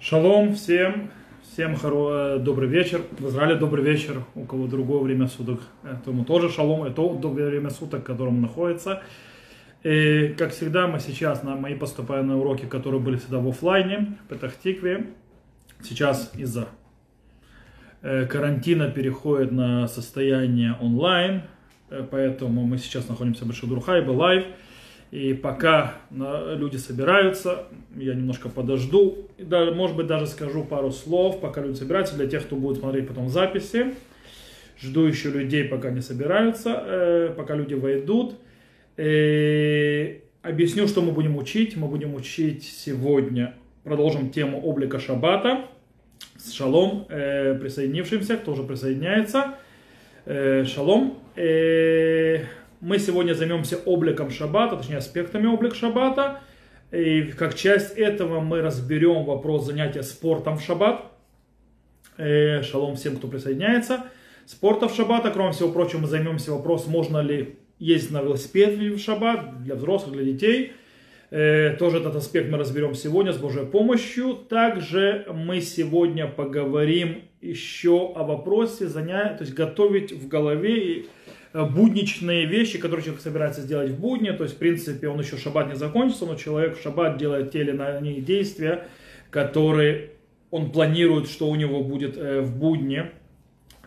Шалом всем, всем хоро... э, добрый вечер. В Израиле добрый вечер, у кого другое время суток, тому тоже шалом, это другое время суток, в котором находится. И, как всегда, мы сейчас на мои поступаем на уроки, которые были всегда в офлайне, в Петахтикве. Сейчас из-за э, карантина переходит на состояние онлайн, э, поэтому мы сейчас находимся в Большой Дурхайбе, лайв. И пока люди собираются, я немножко подожду. Да, может быть, даже скажу пару слов, пока люди собираются, для тех, кто будет смотреть потом записи. Жду еще людей, пока не собираются, э, пока люди войдут. И объясню, что мы будем учить. Мы будем учить сегодня, продолжим тему облика Шаббата с Шалом, э, присоединившимся, кто уже присоединяется. Э, шалом. Мы сегодня займемся обликом шаббата, точнее аспектами облика шаббата. И как часть этого мы разберем вопрос занятия спортом в шаббат. Э, шалом всем, кто присоединяется. Спорта в шаббат, кроме всего прочего, мы займемся вопросом, можно ли ездить на велосипеде в шаббат для взрослых, для детей. Э, тоже этот аспект мы разберем сегодня с Божьей помощью. Также мы сегодня поговорим еще о вопросе занятия, то есть готовить в голове и будничные вещи, которые человек собирается сделать в будни. То есть, в принципе, он еще шаббат не закончится, но человек в шаббат делает те или иные действия, которые он планирует, что у него будет э, в будни,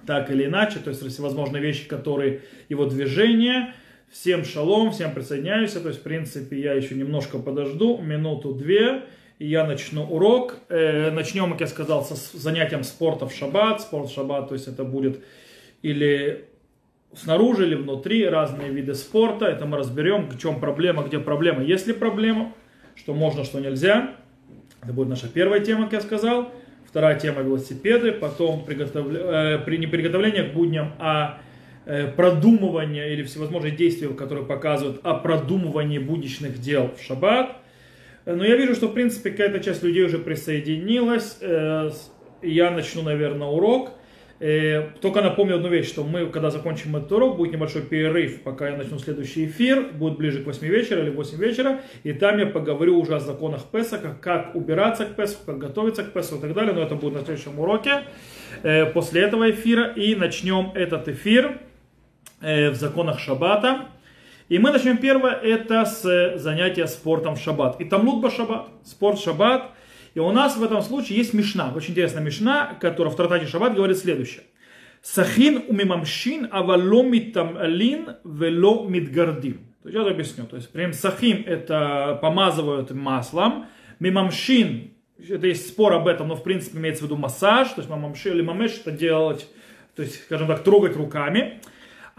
так или иначе. То есть, всевозможные вещи, которые его движения. Всем шалом, всем присоединяюсь. То есть, в принципе, я еще немножко подожду, минуту-две, и я начну урок. Э, начнем, как я сказал, с занятием спорта в шаббат. Спорт в шаббат, то есть это будет или снаружи или внутри, разные виды спорта. Это мы разберем, в чем проблема, где проблема. Есть ли проблема, что можно, что нельзя. Это будет наша первая тема, как я сказал. Вторая тема велосипеды, потом приготовля... э, при не приготовление к будням, а э, продумывание или всевозможные действия, которые показывают о продумывании будничных дел в шаббат. Но я вижу, что в принципе какая-то часть людей уже присоединилась. Э, я начну, наверное, урок. Э, только напомню одну вещь, что мы, когда закончим этот урок, будет небольшой перерыв, пока я начну следующий эфир, будет ближе к 8 вечера или 8 вечера, и там я поговорю уже о законах Песака, как убираться к Песаку, как готовиться к Песаку и так далее, но это будет на следующем уроке, э, после этого эфира, и начнем этот эфир э, в законах Шаббата. И мы начнем первое, это с занятия спортом в Шаббат. И там лутба Шаббат, спорт в Шаббат – и у нас в этом случае есть Мишна, очень интересная Мишна, которая в Тратате Шаббат говорит следующее. Сахин умимамшин авало митамлин вело мидгардим. То есть я это объясню. То есть, прям сахим это помазывают маслом, мимамшин, это есть спор об этом, но в принципе имеется в виду массаж, то есть мамамши или мамеш это делать, то есть, скажем так, трогать руками.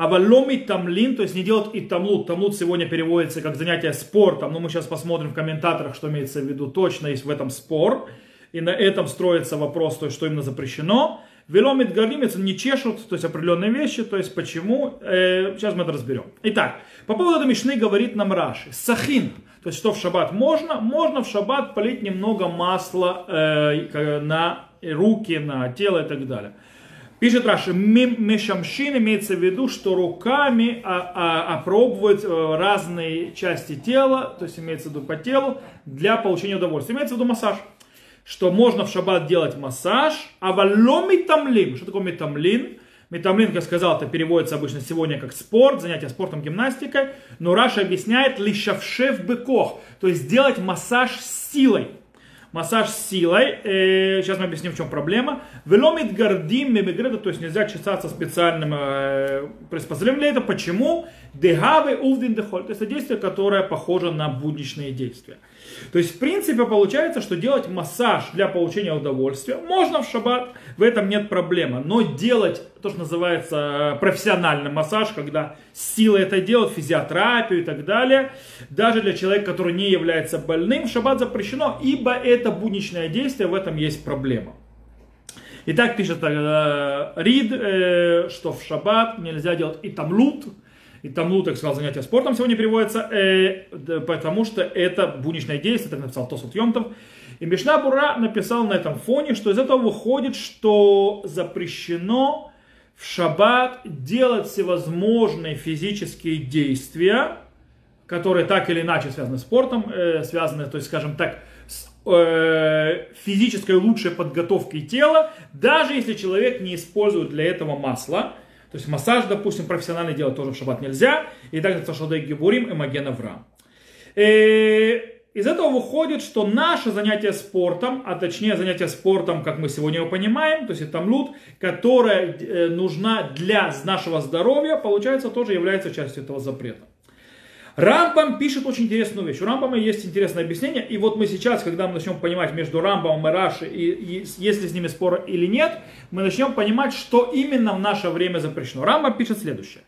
А валоми тамлин, то есть не делать и тамлут. Тамлут сегодня переводится как занятие спортом, но мы сейчас посмотрим в комментаторах, что имеется в виду. Точно есть в этом спор. И на этом строится вопрос, то есть что именно запрещено. Веломит галимец не чешут, то есть определенные вещи, то есть почему, э, сейчас мы это разберем. Итак, по поводу этой мишны говорит нам Раши. Сахин, то есть что в шаббат можно? Можно в шаббат полить немного масла э, на руки, на тело и так далее. Пишет Раши, мешамшин имеется в виду, что руками а, а, опробовать э, разные части тела, то есть имеется в виду по телу, для получения удовольствия. Имеется в виду массаж. Что можно в шаббат делать массаж, а валло метамлин. Что такое метамлин? Метамлин, как я сказал, это переводится обычно сегодня как спорт, занятие спортом, гимнастикой. Но Раша объясняет лишавшев быкох, то есть делать массаж силой массаж силой. Э, сейчас мы объясним, в чем проблема. Веломит гордим мемигреда, то есть нельзя чесаться специальным э, приспособлением для этого. Почему? Дегавы увдин дехоль. То есть это действие, которое похоже на будничные действия. То есть, в принципе, получается, что делать массаж для получения удовольствия можно в шаббат, в этом нет проблемы. Но делать то, что называется э, профессиональный массаж, когда силой это делать, физиотерапию и так далее, даже для человека, который не является больным, в шаббат запрещено, ибо это будничное действие, в этом есть проблема. Итак, пишет э, Рид, э, что в шаббат нельзя делать и тамлут, и Тамлу, так сказал, занятие спортом сегодня переводится, э, потому что это будничное действие, так написал Тосут Йомтов. И Мишна Бура написал на этом фоне, что из этого выходит, что запрещено в шаббат делать всевозможные физические действия, которые так или иначе связаны с спортом, э, связаны, то есть, скажем так, с, э, физической лучшей подготовки тела, даже если человек не использует для этого масла. То есть массаж, допустим, профессиональный делать тоже в шаббат нельзя. И также Ташадей Гибурим и Маген Авраам. Э, из этого выходит, что наше занятие спортом, а точнее занятие спортом, как мы сегодня его понимаем, то есть это тамлут, которая э, нужна для нашего здоровья, получается, тоже является частью этого запрета. Рамбам пишет очень интересную вещь. У Рамбама есть интересное объяснение. И вот мы сейчас, когда мы начнем понимать между Рамбамом и Раши, и, и есть ли с ними спор или нет, мы начнем понимать, что именно в наше время запрещено. Рамбам пишет следующее.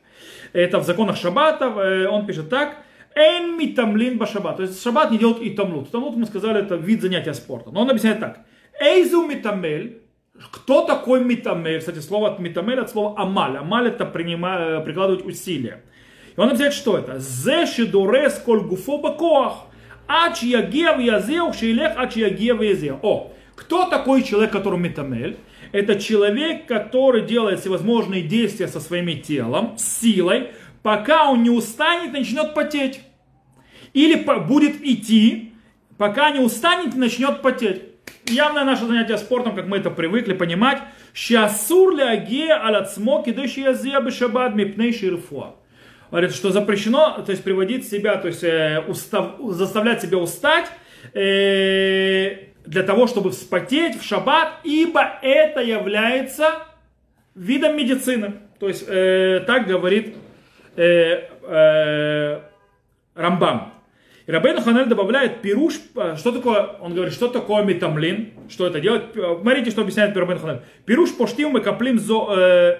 Это в законах Шаббата. Э, он пишет так. Эн митамлин башабат. То есть шаббат не делают и тамлут. Тамлут, мы сказали, это вид занятия спорта. Но он объясняет так. Эйзу митамель. Кто такой митамель? Кстати, слово от митамель от слова амаль. Амаль это принимать, э, прикладывать усилия. И он объясняет, что это. Зе шедурес коль гуфо бакоах. Ач ягев язеух шейлех ач ягев язеух. О, кто такой человек, который митамель? Это человек, который делает всевозможные действия со своим телом, силой, пока он не устанет, начнет потеть. Или будет идти, пока не устанет, начнет потеть. Явное наше занятие спортом, как мы это привыкли понимать. Шасур ляге алацмо кидыши язия бешабад мипней ширфуа. Говорит, что запрещено, то есть приводить себя, то есть э, устав, заставлять себя устать э, для того, чтобы вспотеть в шаббат, ибо это является видом медицины. То есть э, так говорит э, э, Рамбам. И Рабейн Ханель добавляет пируш, э, что такое, он говорит, что такое метамлин, что это делает. Смотрите, что объясняет Рабейн Ханель. Пируш поштим и каплим зо, э,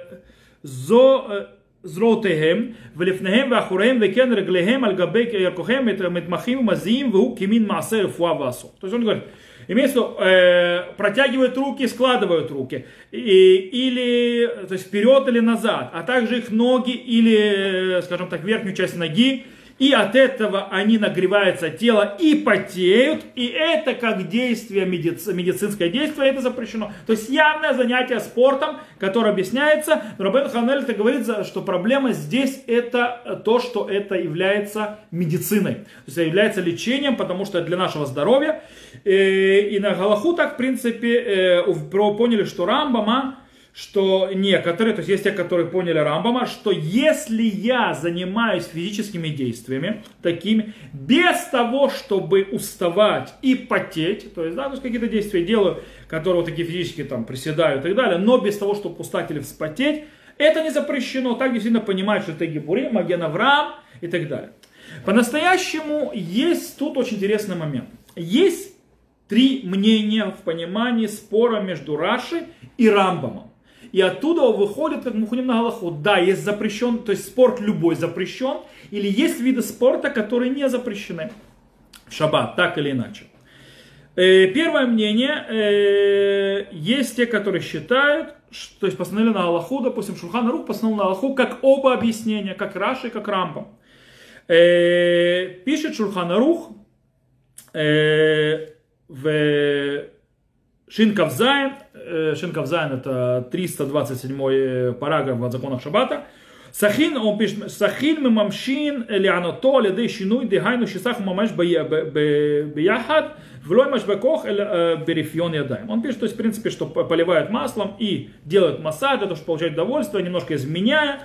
зо זרועותיהם ולפניהם ואחוריהם וכן רגליהם על גבי ירכוכם מתמחים ומזיעים והוא כמין מעשה רפואה ועשור. То есть он говорит, Имеется в виду, э, протягивают руки, складывают руки. И, или то есть вперед или назад. А также их ноги или, скажем так, верхнюю часть ноги и от этого они нагреваются тело и потеют, и это как действие, медици, медицинское действие, это запрещено. То есть явное занятие спортом, которое объясняется, Робен Ханель это говорит, что проблема здесь это то, что это является медициной, то есть является лечением, потому что для нашего здоровья. Э, и на Галаху так, в принципе, э, поняли, что Рамбама, что некоторые, то есть есть те, которые поняли Рамбама, что если я занимаюсь физическими действиями, такими, без того, чтобы уставать и потеть, то есть, да, то есть какие-то действия делаю, которые вот такие физические, там, приседаю и так далее, но без того, чтобы устать или вспотеть, это не запрещено. Так действительно понимают, что это Гибурим, Маген Авраам и так далее. По-настоящему есть тут очень интересный момент. Есть три мнения в понимании спора между Раши и Рамбамом. И оттуда выходит, как мы на Галаху, да, есть запрещен, то есть спорт любой запрещен, или есть виды спорта, которые не запрещены в шаббат, так или иначе. Э, первое мнение, э, есть те, которые считают, что, то есть постановили на Аллаху, допустим, Шурхан Рух постановил на Аллаху как оба объяснения, как Раши, как Рамбам. Э, пишет Шульхан Арух в שכ"ז, э, שכ"ז это 327 параграф в законах Шаббата. סכין, он пишет, סכין וממשמשין להנאתו על ידי שינוי דהיינו שסך וממשמש ביחד ולא ימשמש בכח э, ברפיון ידים. Он пишет, то есть в принципе, что поливают маслом и делают массаж для того, чтобы получать удовольствие, немножко изменяя,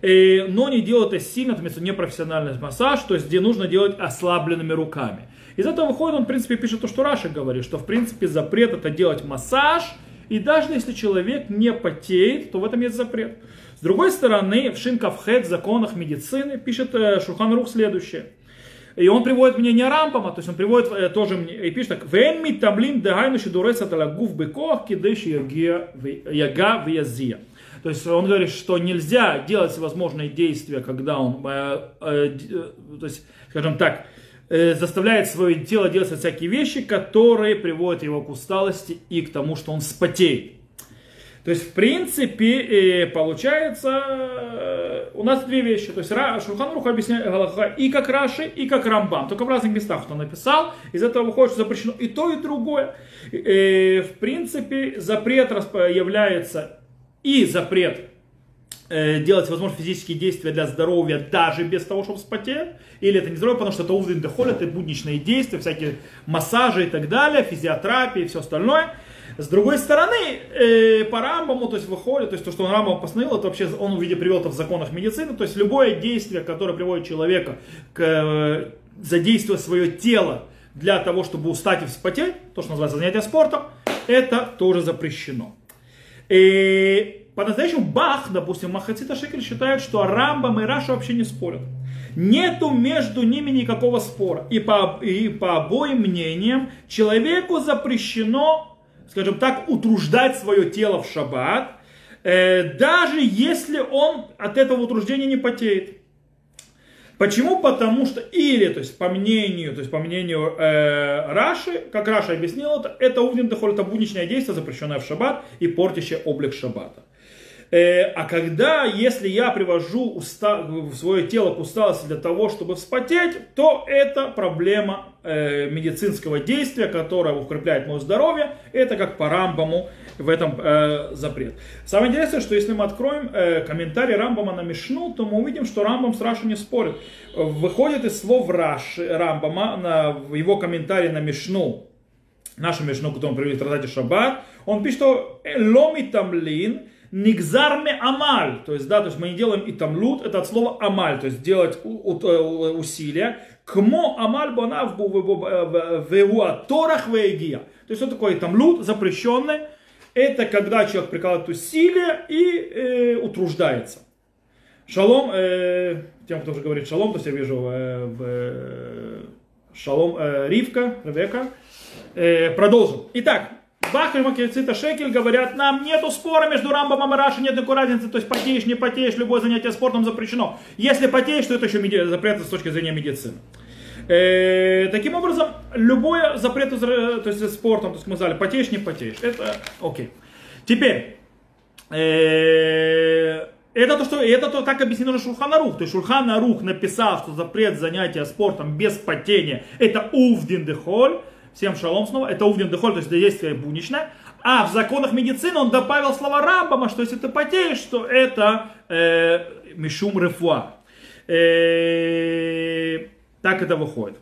э, но не делают это сильно, это непрофессиональный массаж, то есть где нужно делать ослабленными руками. Из этого выходит, он, в принципе, пишет то, что Раша говорит, что, в принципе, запрет это делать массаж, и даже если человек не потеет, то в этом есть запрет. С другой стороны, в Шинкавхед, законах медицины, пишет э, Шурхан Рух следующее. И он приводит мнение Рампама, то есть он приводит э, тоже и пишет так. Вен ми таблим дагайну шидурес аталагув бекох кидеш яга вязия. То есть он говорит, что нельзя делать всевозможные действия, когда он, э, э, э, то есть, скажем так, заставляет свое тело делать всякие вещи, которые приводят его к усталости и к тому, что он спотеет. То есть, в принципе, э, получается, э, у нас две вещи. То есть, Шурханрух объясняет Галаха и как Раши, и как Рамбам. Только в разных местах он написал. Из этого выходит, что запрещено и то, и другое. В принципе, запрет является и запрет э, делать, возможно, физические действия для здоровья даже без того, чтобы вспотеть, или это не здоровье, потому что это увден дохоль, это будничные действия, всякие массажи и так далее, физиотерапия и все остальное. С другой стороны, э, по Рамбаму, то есть выходит, то есть то, что он Рамбам постановил, это вообще он увидел, привел это в законах медицины, то есть любое действие, которое приводит человека к э, задействовать свое тело для того, чтобы устать и вспотеть, то, что называется занятие спортом, это тоже запрещено. И по-настоящему Бах, допустим, Махацита Шекель считает, что Рамбам и Раша вообще не спорят. Нету между ними никакого спора. И по, и по обоим мнениям человеку запрещено, скажем так, утруждать свое тело в шаббат, э, даже если он от этого утруждения не потеет. Почему? Потому что или, то есть по мнению, то есть по мнению э, Раши, как Раша объяснил это, это увнин дохоль, это будничное действие, запрещенное в шаббат и портящее облик шаббата. Э, а когда, если я привожу уста, свое тело к усталости для того, чтобы вспотеть, то это проблема э, медицинского действия, которое укрепляет мое здоровье. Это как по Рамбаму в этом э, запрет. Самое интересное, что если мы откроем э, комментарий Рамбама на Мишну, то мы увидим, что Рамбам с Рашей не спорит. Выходит из слов Раши, Рамбама на, в его комментарии на Мишну, нашу Мишну, которую он привели в Шаббат, он пишет, что «ломи тамлин», Нигзарме амаль, то есть, да, то есть мы не делаем и тамлут, это от слова амаль, то есть делать э, усилия. Кмо амаль бонав в торах вегия. То есть, что такое тамлут, запрещенный, это когда человек прикладывает усилия и э, утруждается. Шалом, э, тем, кто уже говорит шалом, то есть я вижу э, э, шалом э, Ривка, Ревека. Э, продолжим. Итак, Бахер Макицита Шекель говорят, нам нету спора между Рамбом и Рашей, нет никакой разницы, то есть потеешь, не потеешь, любое занятие спортом запрещено. Если потеешь, то это еще меди... запрет с точки зрения медицины. Э, таким образом, любое запрет то есть спортом, то есть мы сказали, потеешь, не потеешь, это окей. Теперь, э, это то, что это то, так объяснено же Шульханарух. То есть Шульханарух написал, что запрет занятия спортом без потения это увдин дехоль, Всем шалом снова. Это увден дехоль, то есть действие будничное. А в законах медицины он добавил слова Рамбама, что если ты потеешь, то это э, мишум рефуа. Э, так это выходит.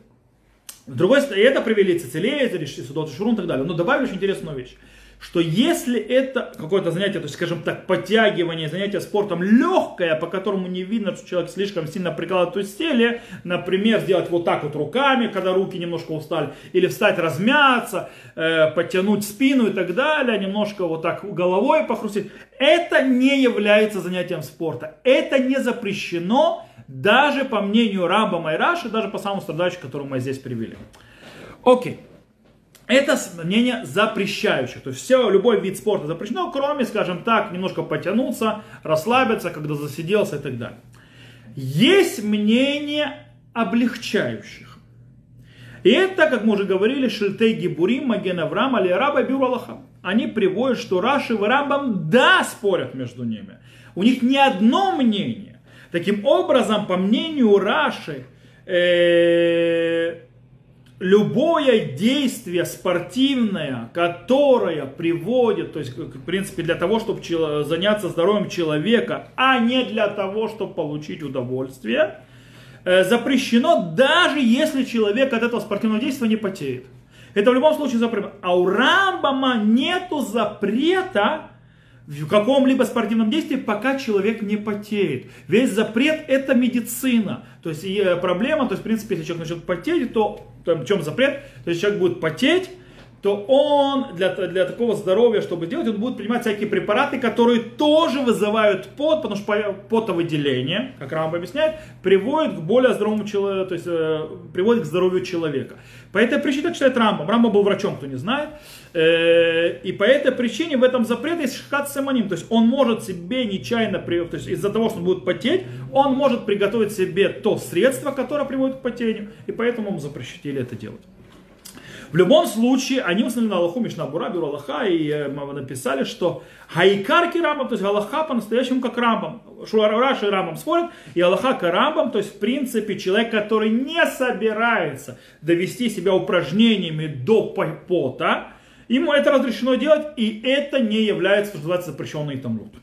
С другой стороны, это привели Цицелея, Судот Шурун и так далее. Но добавили очень интересную вещь что если это какое-то занятие, то есть, скажем так, подтягивание, занятие спортом легкое, по которому не видно, что человек слишком сильно прикладывает усилие, например, сделать вот так вот руками, когда руки немножко устали, или встать, размяться, э, подтянуть спину и так далее, немножко вот так головой похрустить, это не является занятием спорта. Это не запрещено даже по мнению Рамба Майраши, даже по самому страдающему, которого мы здесь привели. Окей. Это мнение запрещающих. То есть все, любой вид спорта запрещено, кроме, скажем так, немножко потянуться, расслабиться, когда засиделся и так далее. Есть мнение облегчающих. И это, как мы уже говорили, Шильтей Гибурим, Маген Авраам, Али Араба, Бюр Аллаха. Они приводят, что Раши и Рамбам да спорят между ними. У них не одно мнение. Таким образом, по мнению Раши, э, любое действие спортивное, которое приводит, то есть, в принципе, для того, чтобы заняться здоровьем человека, а не для того, чтобы получить удовольствие, э, запрещено, даже если человек от этого спортивного действия не потеет. Это в любом случае запрет. А у Рамбама нету запрета в каком-либо спортивном действии, пока человек не потеет. Весь запрет это медицина. То есть и э, проблема, то есть в принципе, если человек начнет потеть, то в чем запрет? То есть человек будет потеть, то он для, для такого здоровья, чтобы сделать, он будет принимать всякие препараты, которые тоже вызывают пот, потому что потовыделение, как Рамбо объясняет, приводит к более здоровому человеку, то есть э, приводит к здоровью человека. По этой причине так считает Рамбо. Рамбо был врачом, кто не знает. Э, и по этой причине в этом запрете есть шхат саманим. То есть он может себе нечаянно, то есть из-за того, что он будет потеть, он может приготовить себе то средство, которое приводит к потению. И поэтому ему запрещили это делать. В любом случае, они установили Аллаху Мишна Бура, Бюро Аллаха, и э, написали, что Хайкарки Рамбам, то есть Аллаха по-настоящему как Рамбам. Раши и Рамбам спорят, и Аллаха как Рамбам, то есть в принципе человек, который не собирается довести себя упражнениями до пота, ему это разрешено делать, и это не является, что называется, запрещенный тамлут.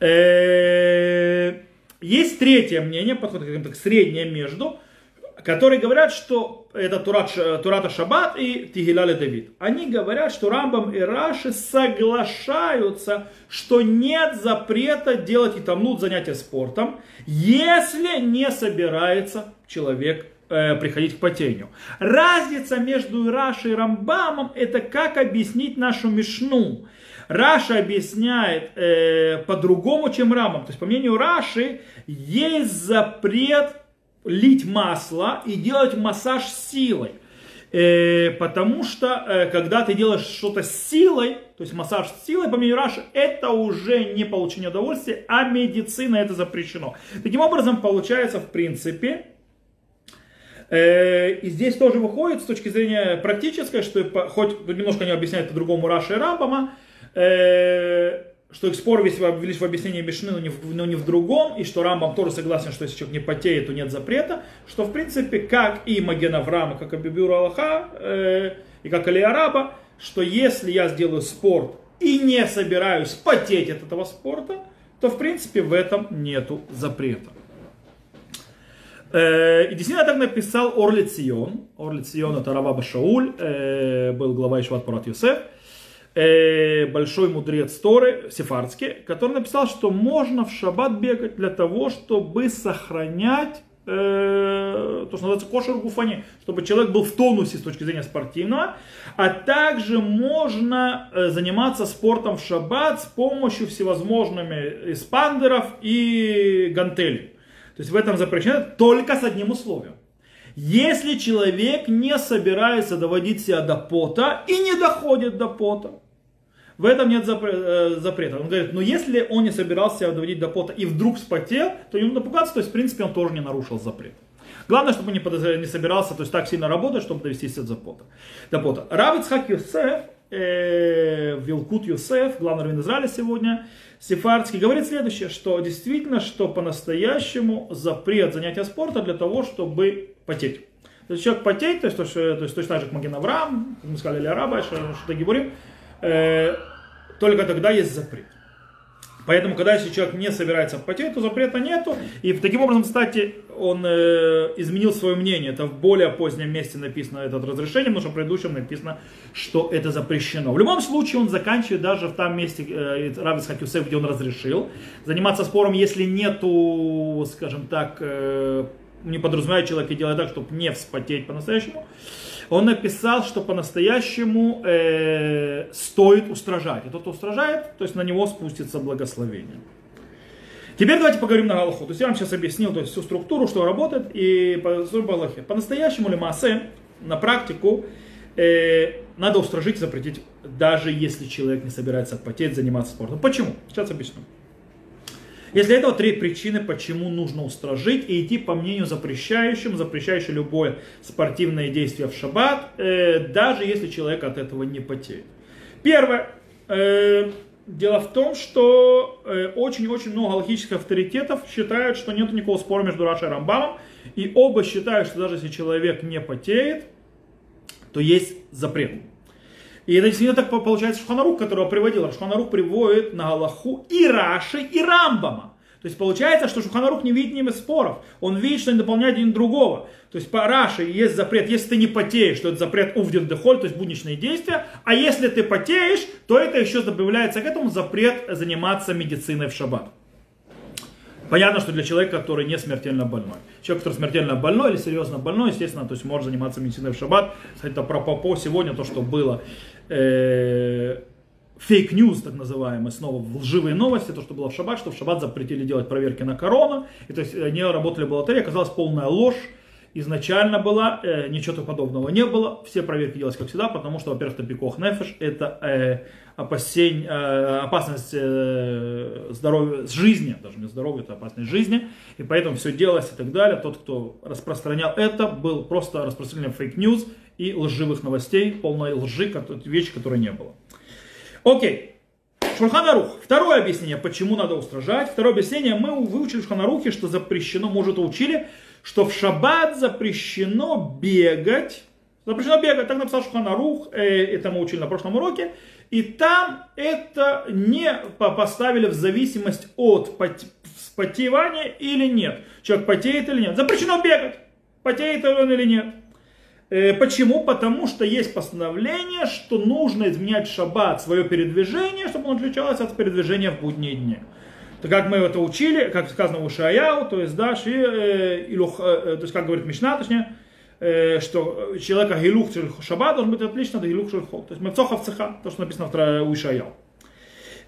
Э, есть третье мнение, подход как среднее между, которые говорят, что это Турат, Турата Шаббат и Тигиляли Давид. Они говорят, что Рамбам и Раши соглашаются, что нет запрета делать и тамнут занятия спортом, если не собирается человек э, приходить к потению. Разница между Рашей и Рамбамом это как объяснить нашу Мишну. Раша объясняет э, по-другому, чем Рамбам. То есть, по мнению Раши, есть запрет лить масло и делать массаж силой. Э, потому что э, когда ты делаешь что-то силой, то есть массаж силой, по мнению это уже не получение удовольствия, а медицина это запрещено. Таким образом, получается, в принципе, э, и здесь тоже выходит с точки зрения практической, что хоть немножко не объясняет по-другому Раши и Рамбама, э, что их спор весь велись в объяснении Мишны, но не, в, но не в другом, и что Рамбам тоже согласен, что если человек не потеет, то нет запрета, что в принципе, как и Маген Авраама, как и Бибюр Аллаха, э, и как Али Араба, что если я сделаю спорт и не собираюсь потеть от этого спорта, то в принципе в этом нету запрета. Э, и действительно так написал Орли Цион. Орли Цион это Рава Башауль, э, был глава Ишват Парат Юсеф. Э, большой мудрец Торы, сефардский, который написал, что можно в шаббат бегать для того, чтобы сохранять э, то, что называется кошер гуфани, чтобы человек был в тонусе с точки зрения спортивного, а также можно э, заниматься спортом в шаббат с помощью всевозможными эспандеров и гантелей. То есть в этом запрещено только с одним условием. Если человек не собирается доводить себя до пота и не доходит до пота, в этом нет э, запрета. Он говорит, но если он не собирался себя доводить до пота и вдруг вспотел, то ему напугаться, то есть в принципе он тоже не нарушил запрет. Главное, чтобы он не, подозр... не собирался то есть, так сильно работать, чтобы довести до пота. До пота. Рав Ицхак Юсеф, э, Вилкут Юсеф, главный раввин Израиля сегодня, Сефардский, говорит следующее, что действительно, что по-настоящему запрет занятия спорта для того, чтобы потеть. То есть человек потеет, то есть, то, есть, то есть точно так же, как Маген Авраам, мы сказали, или Араба, что, что говорим, э, только тогда есть запрет. Поэтому, когда если человек не собирается потеть, то запрета нету. И таким образом, кстати, он э, изменил свое мнение. Это в более позднем месте написано это разрешение, потому что в предыдущем написано, что это запрещено. В любом случае, он заканчивает даже в том месте, э, Равис Хакюсев, где он разрешил, заниматься спором, если нету, скажем так, э, не подразумевает человек и делает так, чтобы не вспотеть по-настоящему он написал, что по-настоящему э, стоит устражать. И тот, кто устражает, то есть на него спустится благословение. Теперь давайте поговорим на Галаху. То есть я вам сейчас объяснил то есть, всю структуру, что работает, и по Галахе. По-настоящему ли массе на практику э, надо устражить и запретить, даже если человек не собирается потеть, заниматься спортом. Почему? Сейчас объясню. Если этого три причины, почему нужно устражить и идти по мнению запрещающим, запрещающим любое спортивное действие в шаббат, э, даже если человек от этого не потеет. Первое. Э, дело в том, что э, очень-очень много логических авторитетов считают, что нет никакого спора между Рашей и Рамбамом, и оба считают, что даже если человек не потеет, то есть запрет. И это действительно так получается Шуханарух, которого приводил. Шуханарух приводит на Галаху и Раши, и Рамбама. То есть получается, что Шуханарух не видит ними споров. Он видит, что они дополняют один другого. То есть по Раши есть запрет, если ты не потеешь, то это запрет увден дехоль, то есть будничные действия. А если ты потеешь, то это еще добавляется к этому запрет заниматься медициной в шаббат. Понятно, что для человека, который не смертельно больной. Человек, который смертельно больной или серьезно больной, естественно, то есть может заниматься медициной в шаббат. Это апропо сегодня, то, что было fake news, так называемый, снова лживые новости, то, что было в шаббат, что в шаббат запретили делать проверки на корону, и то есть они работали в бухгалтерии, оказалась полная ложь, изначально была, э, ничего подобного не было, все проверки делались как всегда, потому что, во-первых, то פיקוח נפש, это э, опасень, э, опасность э, здоровья, с жизни, даже не здоровья, это опасность жизни, и поэтому все делалось и так далее. Тот, кто распространял это, был просто распространением fake news и лживых новостей, полной лжи, вещи, которой не было. Окей. Шульхан Арух. Второе объяснение, почему надо устрожать. Второе объяснение, мы выучили в Шульхан Арухе, что запрещено, может, учили, что в шаббат запрещено бегать, Запрещено бегать, так написал Шуханарух, э, это мы учили на прошлом уроке. И там это не поставили в зависимость от потевания или нет. Человек потеет или нет. Запрещено бегать, потеет он или нет. Э, почему? Потому что есть постановление, что нужно изменять шаббат, свое передвижение, чтобы он отличалось от передвижения в будние дни. То как мы это учили, как сказано у Шаяу, то есть, да, ши, э, илух, э, то есть, как говорит Мишна, точнее, э, что человека гилух шаббат должен быть отлично от гилух шельхол. То есть, мецохав цеха, то, что написано в у Шаяу.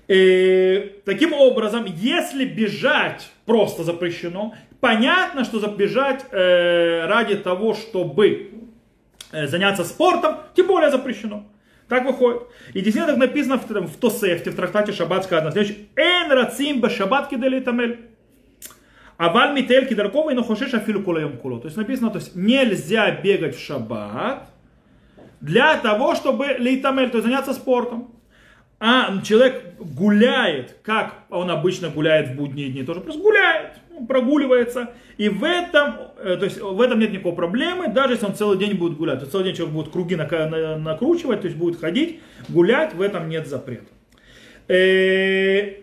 Э, таким образом, если бежать просто запрещено, понятно, что забежать э, ради того, чтобы э, заняться спортом, тем более запрещено. Так выходит. И действительно так написано в, в Тосефте, в трактате Шаббат сказано следующее. Эн рацим башаббат кидели тамель. Аваль митель кидаркова и нахошеш афилу кулаем куло. То есть написано, то есть нельзя бегать в шаббат для того, чтобы лейтамель, то есть заняться спортом. А человек гуляет, как он обычно гуляет в будние дни, тоже просто гуляет, прогуливается. И в этом, э, то есть в этом нет никакой проблемы, даже если он целый день будет гулять. То целый день человек будет круги накручивать, то есть будет ходить, гулять, в этом нет запрета. Э,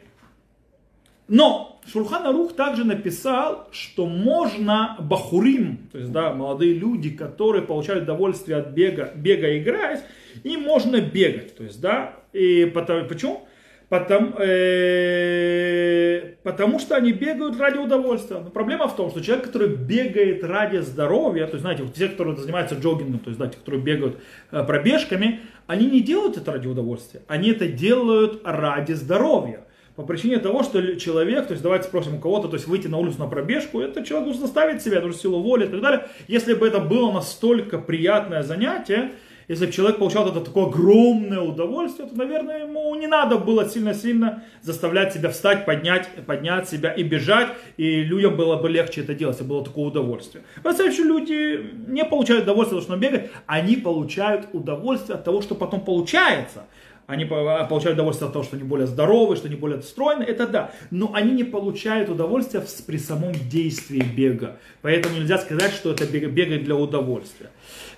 но Шурхан Арух также написал, что можно бахурим, то есть да, молодые люди, которые получают удовольствие от бега, бега играясь, им можно бегать. То есть, да, и потому, почему? Потому, э, потому что они бегают ради удовольствия. Но проблема в том, что человек, который бегает ради здоровья, то есть, знаете, вот те, которые занимаются джогингом, то есть, да, те, которые бегают э, пробежками, они не делают это ради удовольствия, они это делают ради здоровья. По причине того, что человек, то есть давайте спросим у кого-то, то есть выйти на улицу на пробежку, это человек должен заставить себя, должен силу воли и так далее. Если бы это было настолько приятное занятие, если бы человек получал это такое огромное удовольствие, то, наверное, ему не надо было сильно-сильно заставлять себя встать, поднять, поднять себя и бежать, и людям было бы легче это делать, если было такое удовольствие. Представьте, люди не получают удовольствие от того, что он они получают удовольствие от того, что потом получается они а, получают удовольствие от того, что они более здоровы, что они более стройны, это да. Но они не получают удовольствия при самом действии бега. Поэтому нельзя сказать, что это бегать для удовольствия.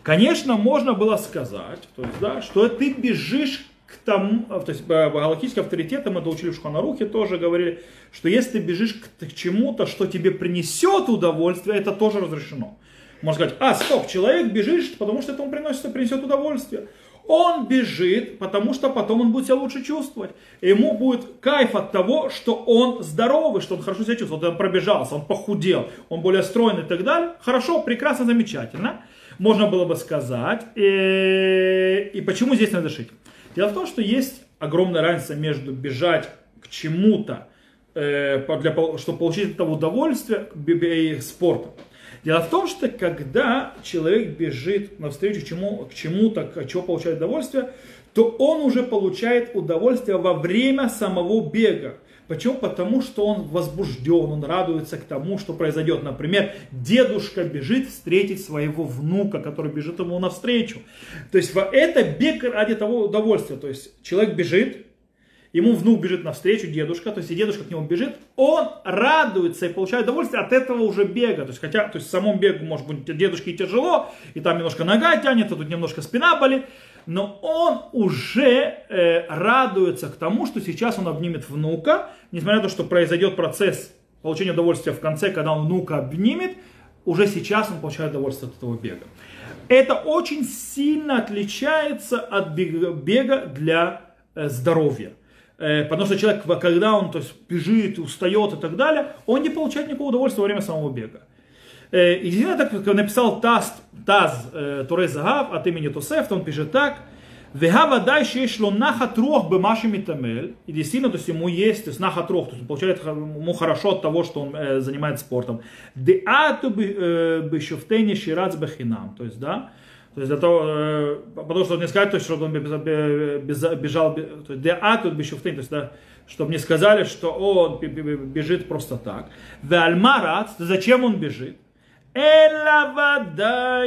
Конечно, можно было сказать, то есть, да, что ты бежишь к тому, то есть галактические авторитеты, мы это учили в Шханарухе, тоже говорили, что если ты бежишь к, к чему-то, что тебе принесет удовольствие, это тоже разрешено. Можно сказать, а, стоп, человек бежит, потому что это он приносит, принесет удовольствие. Он бежит, потому что потом он будет себя лучше чувствовать. ему будет кайф от того, что он здоровый, что он хорошо себя чувствует. Он пробежался, он похудел, он более стройный и так далее. Хорошо, прекрасно, замечательно можно было бы сказать. И, и почему здесь надо шить? Дело в том, что есть огромная разница между бежать к чему-то, э, для, чтобы получить это удовольствие, спортом. Дело в том, что когда человек бежит навстречу чему, к чему-то, к чему получает удовольствие, то он уже получает удовольствие во время самого бега. Почему? Потому что он возбужден, он радуется к тому, что произойдет. Например, дедушка бежит встретить своего внука, который бежит ему навстречу. То есть это бег ради того удовольствия. То есть человек бежит, ему внук бежит навстречу, дедушка, то есть и дедушка к нему бежит, он радуется и получает удовольствие от этого уже бега. То есть, хотя, то есть в самом бегу может быть дедушке тяжело, и там немножко нога тянет, а тут немножко спина болит, но он уже э, радуется к тому, что сейчас он обнимет внука, несмотря на то, что произойдет процесс получения удовольствия в конце, когда он внука обнимет, уже сейчас он получает удовольствие от этого бега. Это очень сильно отличается от бега для э, здоровья. Э, потому что человек, когда он то есть, бежит, устает и так далее, он не получает никакого удовольствия во время самого бега. Э, и действительно, так написал Таз, Таз э, Турей Загав от имени Тосефта, он пишет так, Вегава дальше шло нахат рух бемаши митамель. И действительно, то есть ему есть, то есть нахат рух, то есть он получает ему хорошо от того, что он э, занимается спортом. Деату бешуфтейни ширац бехинам. То есть, да, то есть для того, э, потому что не сказать, то есть, чтобы он бежал, то есть деату бешуфтейни, то есть, да, чтобы не сказали, что он бежит просто так. Вальмарат, зачем он бежит? Эла вода.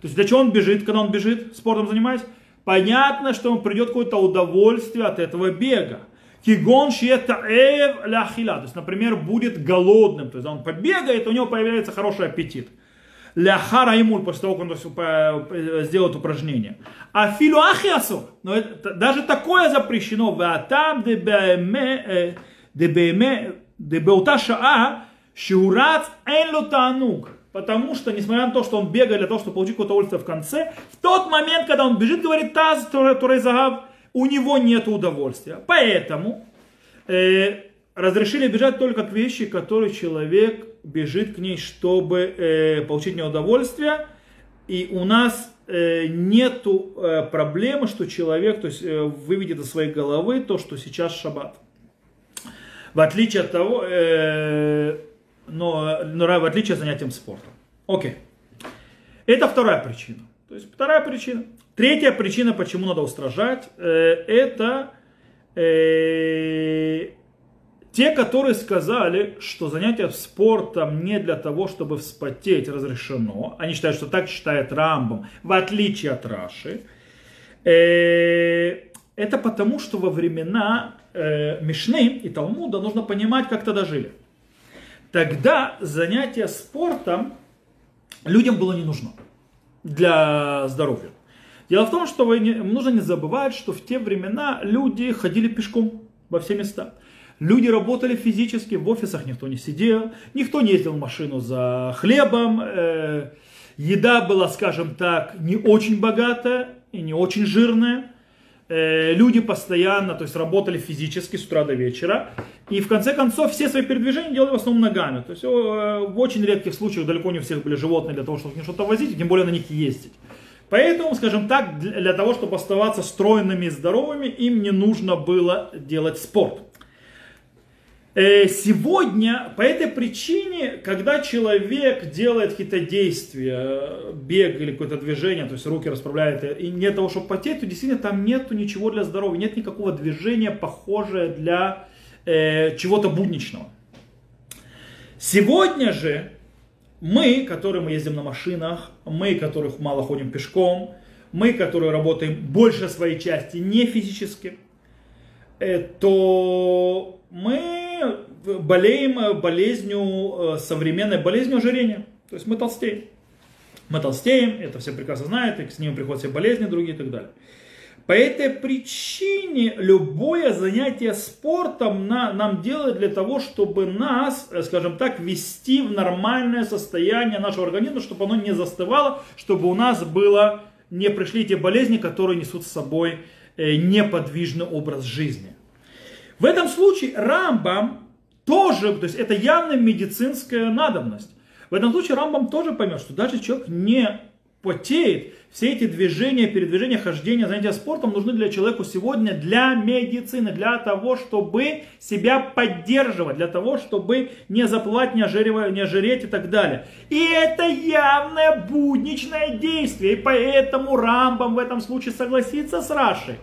То есть для чего он бежит, когда он бежит, спортом занимаясь? Понятно, что он придет какое-то удовольствие от этого бега. Кигон ляхила. То есть, например, будет голодным. То есть он побегает, у него появляется хороший аппетит. ляхара имуль, после того, как он сделает упражнение. А филу ахиасу, но это, даже такое запрещено. Ватам дебеме дебеута шаа шиурац эн лотануг. Потому что, несмотря на то, что он бегает для того, чтобы получить какое-то удовольствие в конце, в тот момент, когда он бежит, говорит Таз Турейзагав, у него нет удовольствия. Поэтому э, разрешили бежать только к вещи, которые человек бежит к ней, чтобы э, получить неудовольствие. И у нас э, нету э, проблемы, что человек то есть, э, выведет из своей головы то, что сейчас шаббат. В отличие от того, э, но, но в отличие от занятием спортом. Окей. Это вторая причина. То есть вторая причина. Третья причина, почему надо устражать, э, это э, те, которые сказали, что занятие спортом не для того, чтобы вспотеть, разрешено. Они считают, что так считает Рамбом, в отличие от Раши. Э, это потому, что во времена Мишны и Талмуда нужно понимать, как тогда жили. Тогда занятие спортом людям было не нужно для здоровья. Дело в том, что вы не, нужно не забывать, что в те времена люди ходили пешком во все места. Люди работали физически, в офисах никто не сидел, никто не ездил в машину за хлебом, э, еда была, скажем так, не очень богатая и не очень жирная. Э, люди постоянно, то есть работали физически с утра до вечера. И в конце концов все свои передвижения делали в основном ногами. То есть э, в очень редких случаях далеко не у всех были животные для того, чтобы что-то возить, тем более на них ездить. Поэтому, скажем так, для того, чтобы оставаться стройными и здоровыми, им не нужно было делать спорт. Э, сегодня по этой причине, когда человек делает какие-то действия, бег или какое-то движение, то есть руки расправляет, и нет того, чтобы потеть, то действительно там нету ничего для здоровья, нет никакого движения, похожее для э, чего-то будничного. Сегодня же мы, которые мы ездим на машинах, мы, которых мало ходим пешком, мы, которые работаем больше своей части не физически, э, то мы болеем болезнью, э, современной болезнью ожирения. То есть мы толстеем. Мы толстеем, это все прекрасно знают, и с ними приходят все болезни другие и так далее. По этой причине любое занятие спортом на, нам делает для того, чтобы нас, э, скажем так, ввести в нормальное состояние нашего организма, чтобы оно не застывало, чтобы у нас было, не пришли те болезни, которые несут с собой э, неподвижный образ жизни. В этом случае Рамбам тоже, то есть это явная медицинская надобность. В этом случае Рамбам тоже поймет, что даже человек не потеет, все эти движения, передвижения, хождения, занятия спортом нужны для человека сегодня для медицины, для того, чтобы себя поддерживать, для того, чтобы не заплывать, не, ожиреть, не ожиреть и так далее. И это явное будничное действие, и поэтому Рамбам в этом случае согласится с Рашей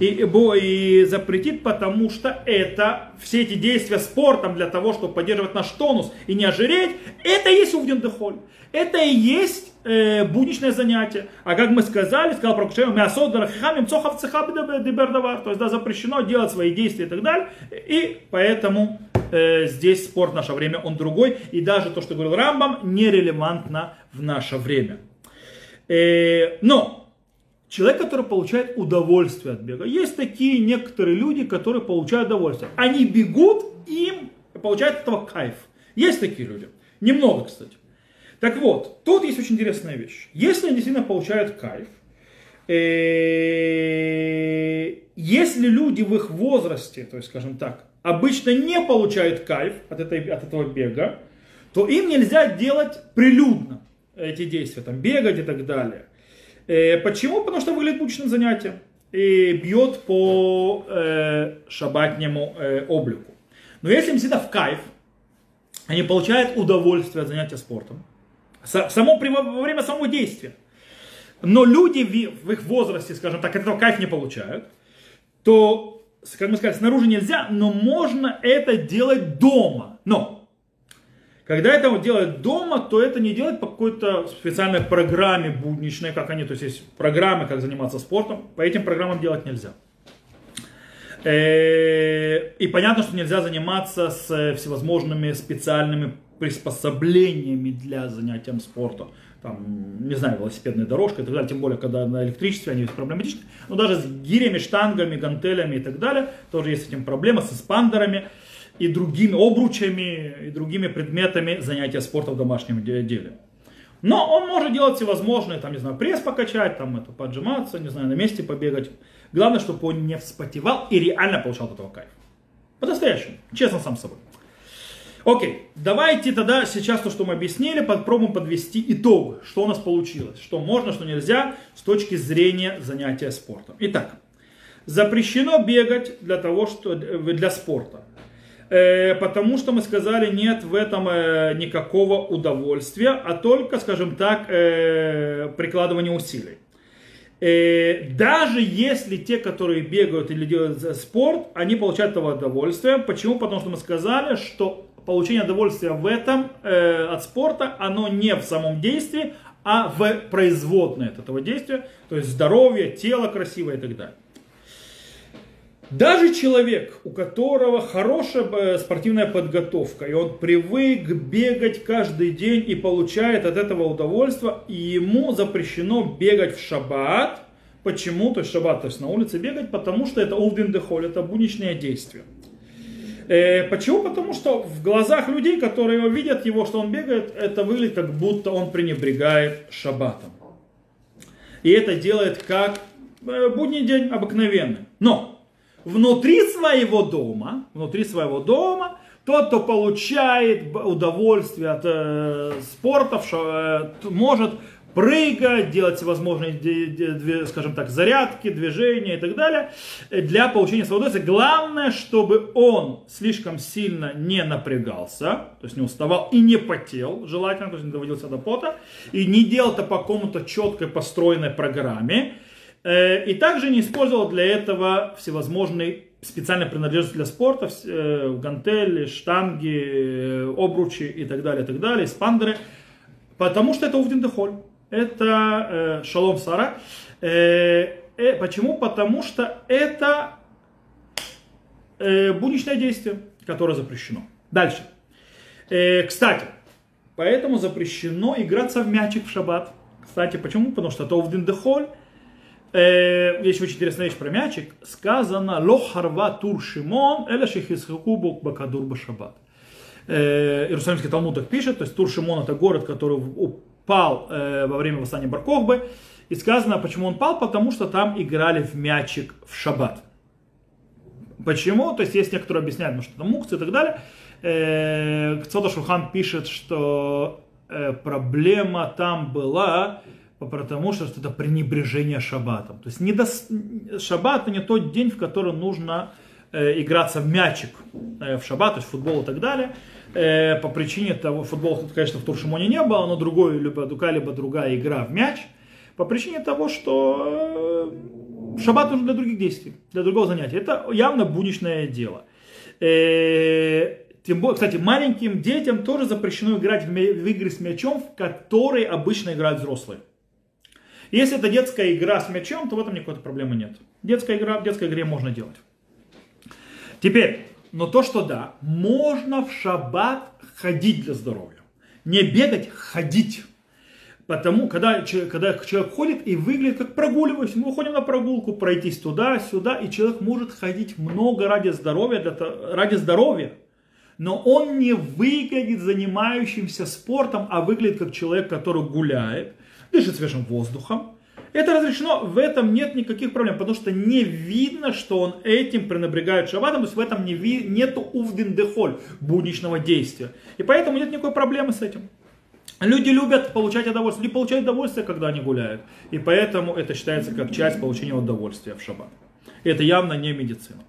и, и запретит, потому что это, все эти действия спортом для того, чтобы поддерживать наш тонус и не ожиреть, это и есть увден дехоль. Это и есть э, будничное занятие. А как мы сказали, сказал про Кушею, мясо дарахихамим цохав дебердавар. То есть, да, запрещено делать свои действия и так далее. И поэтому э, здесь спорт в наше время, он другой. И даже то, что говорил Рамбам, нерелевантно в наше время. Э, но человек, который получает удовольствие от бега. Есть такие некоторые люди, которые получают удовольствие. Они бегут, им получают от этого кайф. Есть такие люди. Немного, кстати. Так вот, тут есть очень интересная вещь. Если они действительно получают кайф, э, если люди в их возрасте, то есть, скажем так, обычно не получают кайф от, этой, от этого бега, то им нельзя делать прилюдно эти действия, там, бегать и так далее. Э, почему? Потому что выглядит мучным занятием и бьет по э, шабатнему э, облику. Но если им всегда в кайф, они получают удовольствие от занятия спортом, само, во время самого действия. Но люди в их возрасте, скажем так, этого кайф не получают, то, как мы сказали, снаружи нельзя, но можно это делать дома. Но когда это делают дома, то это не делать по какой-то специальной программе будничной, как они, то есть есть программы, как заниматься спортом, по этим программам делать нельзя. Э, и понятно, что нельзя заниматься с всевозможными специальными приспособлениями для занятия спортом. там, не знаю, велосипедная дорожка и так далее, тем более, когда на электричестве они проблематичны. Но даже с гирями, штангами, гантелями и так далее, тоже есть с этим проблема, с эспандерами и другими обручами и другими предметами занятия спортом в домашнем деле. Но он может делать всевозможные, там, не знаю, пресс покачать, там, это, поджиматься, не знаю, на месте побегать. Главное, чтобы он не вспотевал и реально получал от этого кайф. По-настоящему, честно сам собой. Окей, давайте тогда сейчас то, что мы объяснили, попробуем подвести итог, что у нас получилось, что можно, что нельзя с точки зрения занятия спортом. Итак, запрещено бегать для того, что для спорта, э, потому что мы сказали нет в этом э, никакого удовольствия, а только, скажем так, э, прикладывание усилий. Даже если те, которые бегают или делают спорт, они получают этого удовольствия. Почему? Потому что мы сказали, что получение удовольствия в этом э, от спорта, оно не в самом действии, а в производной от этого действия, то есть здоровье, тело красивое и так далее. Даже человек, у которого хорошая э, спортивная подготовка, и он привык бегать каждый день и получает от этого удовольствие, и ему запрещено бегать в шаббат. Почему? То есть шаббат, то есть на улице бегать, потому что это увдин дехоль, это будничное действие. Э, почему? Потому что в глазах людей, которые видят его, что он бегает, это выглядит как будто он пренебрегает шаббатом. И это делает как э, будний день обыкновенный. Но внутри своего дома, внутри своего дома, тот, кто получает удовольствие от э, спорта, э, может прыгать, делать всевозможные, скажем так, зарядки, движения и так далее для получения удовольствия. Главное, чтобы он слишком сильно не напрягался, то есть не уставал и не потел, желательно, то есть не доводился до пота, и не делал это по какому-то четкой построенной программе, э, и также не использовал для этого всевозможные специальные принадлежности для спорта, э, гантели, штанги, э, обручи и так далее, и так далее, спандеры, потому что это увдин дехоль это э, шалом сара. Э, э, почему? Потому что это э, будничное действие, которое запрещено. Дальше. Э, кстати, поэтому запрещено играться в мячик в шаббат. Кстати, почему? Потому что то в Диндехоль э, есть очень интересная вещь про мячик. Сказано «Ло харва тур шимон, эля шехисхаку бакадур башабат». Э, Иерусалимский Талмуд так пишет, то есть Тур Шимон это город, который пал э, во время восстания Баркохбы. И сказано, почему он пал, потому что там играли в мячик в шаббат. Почему? То есть есть некоторые объясняют, ну, что там мукцы и так далее. Э, Цода Шурхан пишет, что э, проблема там была, потому что это пренебрежение шаббатом. То есть не до... шаббат не тот день, в который нужно э, играться в мячик э, в шаббат, то есть футбол и так далее э, по причине того, футбол, конечно, в Туршимоне не было, но другой, либо какая-либо другая игра в мяч, по причине того, что э, шаббат нужен для других действий, для другого занятия. Это явно будничное дело. Э, тем более, кстати, маленьким детям тоже запрещено играть в, в игры с мячом, в которые обычно играют взрослые. Если это детская игра с мячом, то в этом никакой проблемы нет. Детская игра, в детской игре можно делать. Теперь, но то, что да, можно в шаббат ходить для здоровья. Не бегать, ходить. Потому, когда, когда человек ходит и выглядит как прогуливаясь, мы выходим на прогулку, пройтись туда-сюда, и человек может ходить много ради здоровья, для, ради здоровья. Но он не выглядит занимающимся спортом, а выглядит как человек, который гуляет, дышит свежим воздухом, это разрешено, в этом нет никаких проблем, потому что не видно, что он этим пренебрегает шаббатом, то есть в этом не ви, нету увдин дехоль, будничного действия. И поэтому нет никакой проблемы с этим. Люди любят получать удовольствие, люди получают удовольствие, когда они гуляют. И поэтому это считается как часть получения удовольствия в шаббат. Это явно не медицина.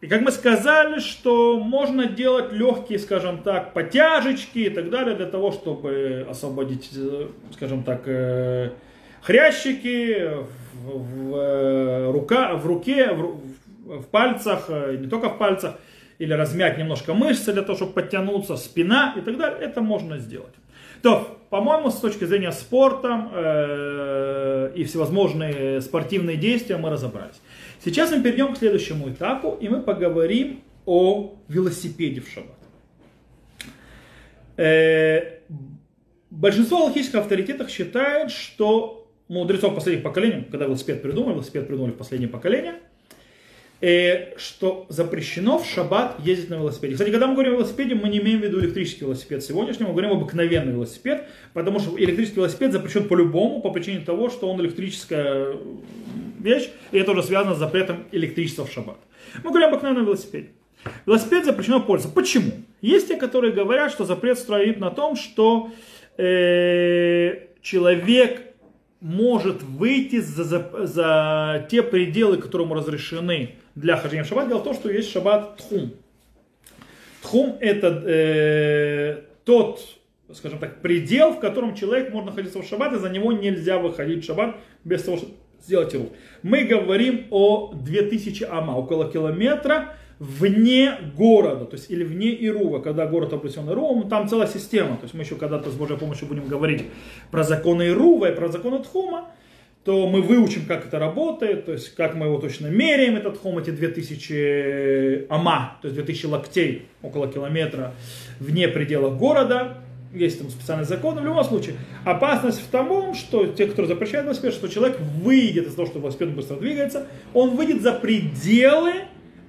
Э, и как мы сказали, что можно делать легкие, скажем так, потяжечки и так далее, для того, чтобы освободить, скажем так, э, хрящики в, в, э, рука, в руке, в, в пальцах, э, не только в пальцах, или размять немножко мышцы для того, чтобы подтянуться, спина и так далее, это можно сделать. То, по-моему, с точки зрения спорта э, и всевозможные спортивные действия мы разобрались. Сейчас мы перейдем к следующему этапу, и мы поговорим о велосипеде в шаббат. Э, большинство логических авторитетов считает, что мудрецов последних поколений, когда велосипед придумали, велосипед придумали в последнее поколение, э, что запрещено в шаббат ездить на велосипеде. Кстати, когда мы говорим о велосипеде, мы не имеем в виду электрический велосипед сегодняшний, мы говорим об обыкновенный велосипед, потому что электрический велосипед запрещен по-любому, по причине того, что он электрическая вещь, и это уже связано с запретом электричества в шаббат. Мы говорим об обыкновенном велосипеде. Велосипед запрещено пользоваться. Почему? Есть те, которые говорят, что запрет стоит на том, что э, человек может выйти за, за, за те пределы, которые ему разрешены для хождения в шаббат. Дело в том, что есть шаббат тхум. Тхум это э, тот, скажем так, предел, в котором человек может находиться в шаббат, и за него нельзя выходить в шаббат без того, чтобы сделать рук. Мы говорим о 2000 ама, около километра, вне города, то есть или вне Ирува, когда город обращен Ирувом, там целая система, то есть мы еще когда-то с Божьей помощью будем говорить про законы Ирува и про законы Тхума, то мы выучим, как это работает, то есть как мы его точно меряем, этот хом, эти 2000 ама, то есть 2000 локтей, около километра, вне пределов города, есть там специальный закон, в любом случае. Опасность в том, что те, кто запрещают велосипед, что человек выйдет из того, что велосипед быстро двигается, он выйдет за пределы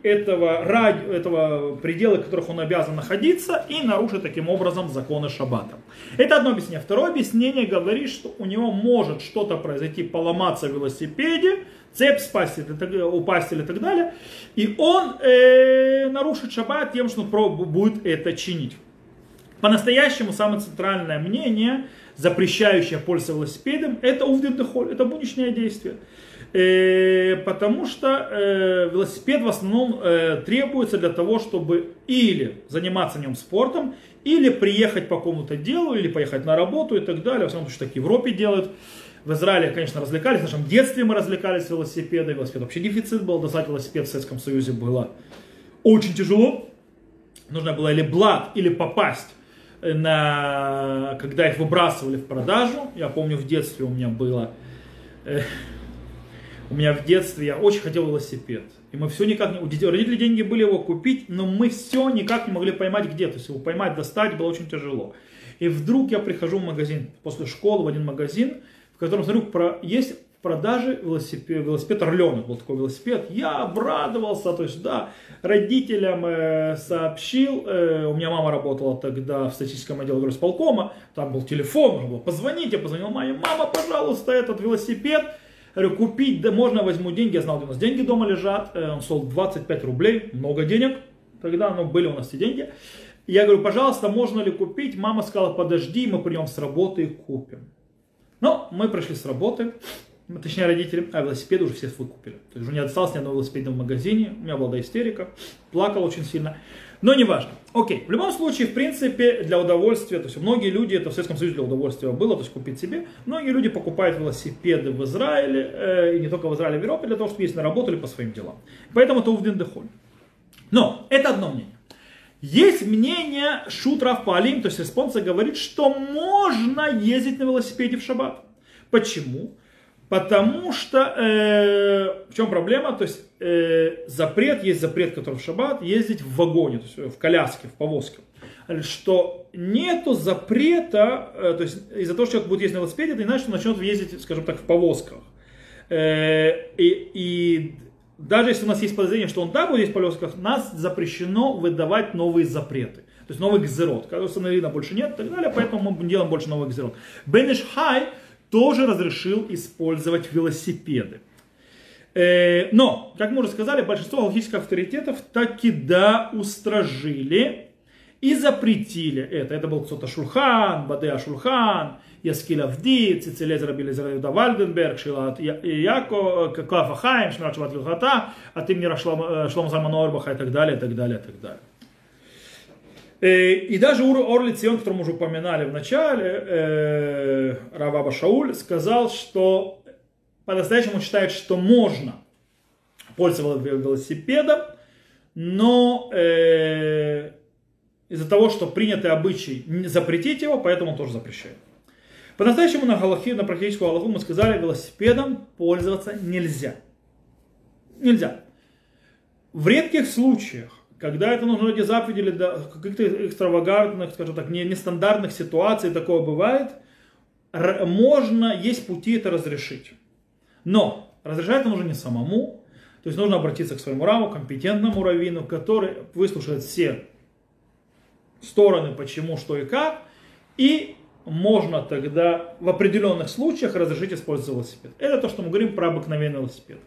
этого, этого предела, в которых он обязан находиться, и нарушит таким образом законы шаббата. Это одно объяснение. Второе объяснение говорит, что у него может что-то произойти, поломаться в велосипеде, цепь спасть, упасть или так далее, и он э, нарушит шаббат тем, что он будет это чинить. По-настоящему самое центральное мнение, запрещающее пользоваться велосипедом, это увдендехоль, это будничное действие. Э, потому что э, велосипед в основном э, требуется для того, чтобы или заниматься нем спортом, или приехать по какому-то делу, или поехать на работу и так далее. В основном, что так в Европе делают. В Израиле, конечно, развлекались. В нашем детстве мы развлекались велосипедом. Велосипед вообще дефицит был. Достать велосипед в Советском Союзе было очень тяжело. Нужно было или блат, или попасть на, когда их выбрасывали в продажу. Я помню, в детстве у меня было у меня в детстве я очень хотел велосипед. И мы все никак не... У родителей деньги были его купить, но мы все никак не могли поймать где. То есть его поймать, достать было очень тяжело. И вдруг я прихожу в магазин после школы, в один магазин, в котором смотрю, про... есть в продаже велосипед, велосипед Орленок, был такой велосипед. Я обрадовался, то есть, да, родителям э, сообщил, э, у меня мама работала тогда в статистическом отделе горосполкома, там был телефон, можно было позвонить, я позвонил маме, мама, пожалуйста, этот велосипед, говорю, купить, да можно возьму деньги, я знал, где у нас деньги дома лежат, э, он стоил 25 рублей, много денег, тогда ну, были у нас эти деньги. Я говорю, пожалуйста, можно ли купить? Мама сказала, подожди, мы придем с работы и купим. Но мы пришли с работы, точнее родители, а велосипед уже все выкупили. То есть уже не осталось ни одного велосипеда в магазине, у меня была истерика, плакал очень сильно. Но не важно. Окей, в любом случае, в принципе, для удовольствия, то есть многие люди, это в Советском Союзе для удовольствия было, то есть купить себе, многие люди покупают велосипеды в Израиле, э, и не только в Израиле, в Европе, для того, чтобы ездить на работу или по своим делам. Поэтому это увден дехоль. Но, это одно мнение. Есть мнение Шутрав Палим, то есть респонсор говорит, что можно ездить на велосипеде в шаббат. Почему? Потому что э, в чем проблема? То есть э, запрет, есть запрет, который в шаббат, ездить в вагоне, то есть в коляске, в повозке. Что нету запрета, э, то есть из-за того, что человек будет ездить на велосипеде, это что он начнет ездить, скажем так, в повозках. Э, и, и даже если у нас есть подозрение, что он да будет ездить в повозках, нас запрещено выдавать новые запреты. То есть новый гзерот. Когда установлено больше нет и так далее, поэтому мы делаем больше новых гзерот. Бенеш Хай тоже разрешил использовать велосипеды. Э, но, как мы уже сказали, большинство галактических авторитетов таки да устражили и запретили это. Это был кто-то Шульхан, Бадеа Шульхан, Яскил Авди, Цицелез Рабили Юда Вальденберг, Шилат Яко, Клафа Хайм, Шмират Шват Вилхата, а ты мне Шлом Зальман Орбаха и так далее, и так далее, и так далее. Э, и даже Орли Цион, который мы уже упоминали в начале, э, Раваба Шауль, сказал, что по-настоящему считает, что можно пользоваться велосипедом, но э, из-за того, что принятый обычай запретить его, поэтому он тоже запрещает. По-настоящему на, галахи, на практическую галаху мы сказали, велосипедом пользоваться нельзя. Нельзя. В редких случаях когда это нужно ради заповеди или каких-то экстравагантных, скажем так, не, нестандартных ситуаций, такое бывает, можно, есть пути это разрешить. Но разрешать это нужно не самому, то есть нужно обратиться к своему раву, компетентному раввину, который выслушает все стороны, почему, что и как, и можно тогда в определенных случаях разрешить использовать велосипед. Это то, что мы говорим про обыкновенный велосипед.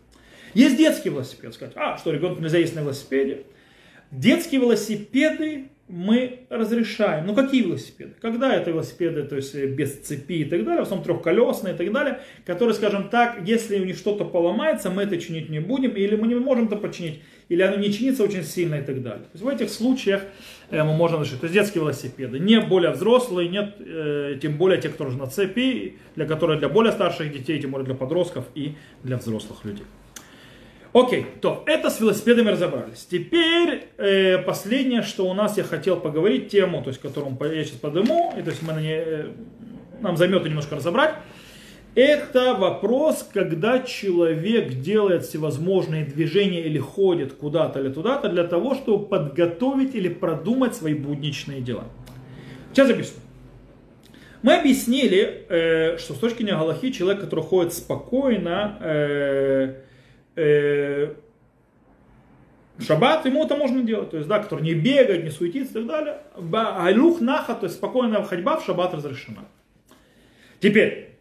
Есть детский велосипед. Сказать, а, что ребенку нельзя ездить на велосипеде. Детские велосипеды мы разрешаем. Ну какие велосипеды? Когда это велосипеды, то есть э, без цепи и так далее, в основном трехколесные и так далее, которые, скажем так, если у них что-то поломается, мы это чинить не будем, или мы не можем это починить, или оно не чинится очень сильно и так далее. То есть в этих случаях э, мы можем решить. То есть детские велосипеды, не более взрослые, нет, э, тем более те, кто уже на цепи, для которых для более старших детей, тем более для подростков и для взрослых людей. Окей, то это с велосипедами разобрались. Теперь э, последнее, что у нас я хотел поговорить, тему, то есть которую я сейчас подниму, и то есть мы на ней, э, нам займет немножко разобрать, это вопрос, когда человек делает всевозможные движения или ходит куда-то или туда-то для того, чтобы подготовить или продумать свои будничные дела. Сейчас объясню. Мы объяснили, э, что с точки зрения Галахи человек, который ходит спокойно, э, э, шаббат, ему это можно делать, то есть, да, который не бегает, не суетится и так далее. Айлух наха, то есть спокойная ходьба в шаббат разрешена. Теперь,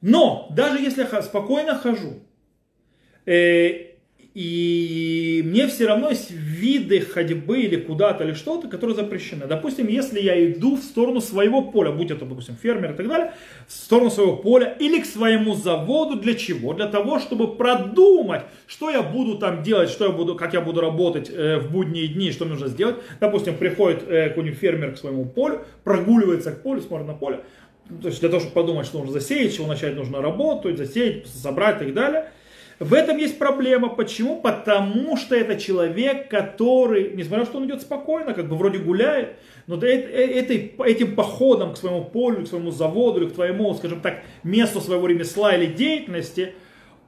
но даже если я спокойно хожу, э, и мне все равно есть виды ходьбы или куда-то или что-то, которые запрещены. Допустим, если я иду в сторону своего поля, будь это, допустим, фермер и так далее, в сторону своего поля или к своему заводу, для чего? Для того, чтобы продумать, что я буду там делать, что я буду, как я буду работать э, в будние дни, что мне нужно сделать. Допустим, приходит э, какой-нибудь фермер к своему полю, прогуливается к полю, смотрит на поле, то есть для того, чтобы подумать, что нужно засеять, чего начать нужно работать, засеять, собрать и так далее – в этом есть проблема. Почему? Потому что это человек, который, несмотря на то, что он идет спокойно, как бы вроде гуляет, но этой, этим походом к своему полю, к своему заводу или к твоему, скажем так, месту своего ремесла или деятельности,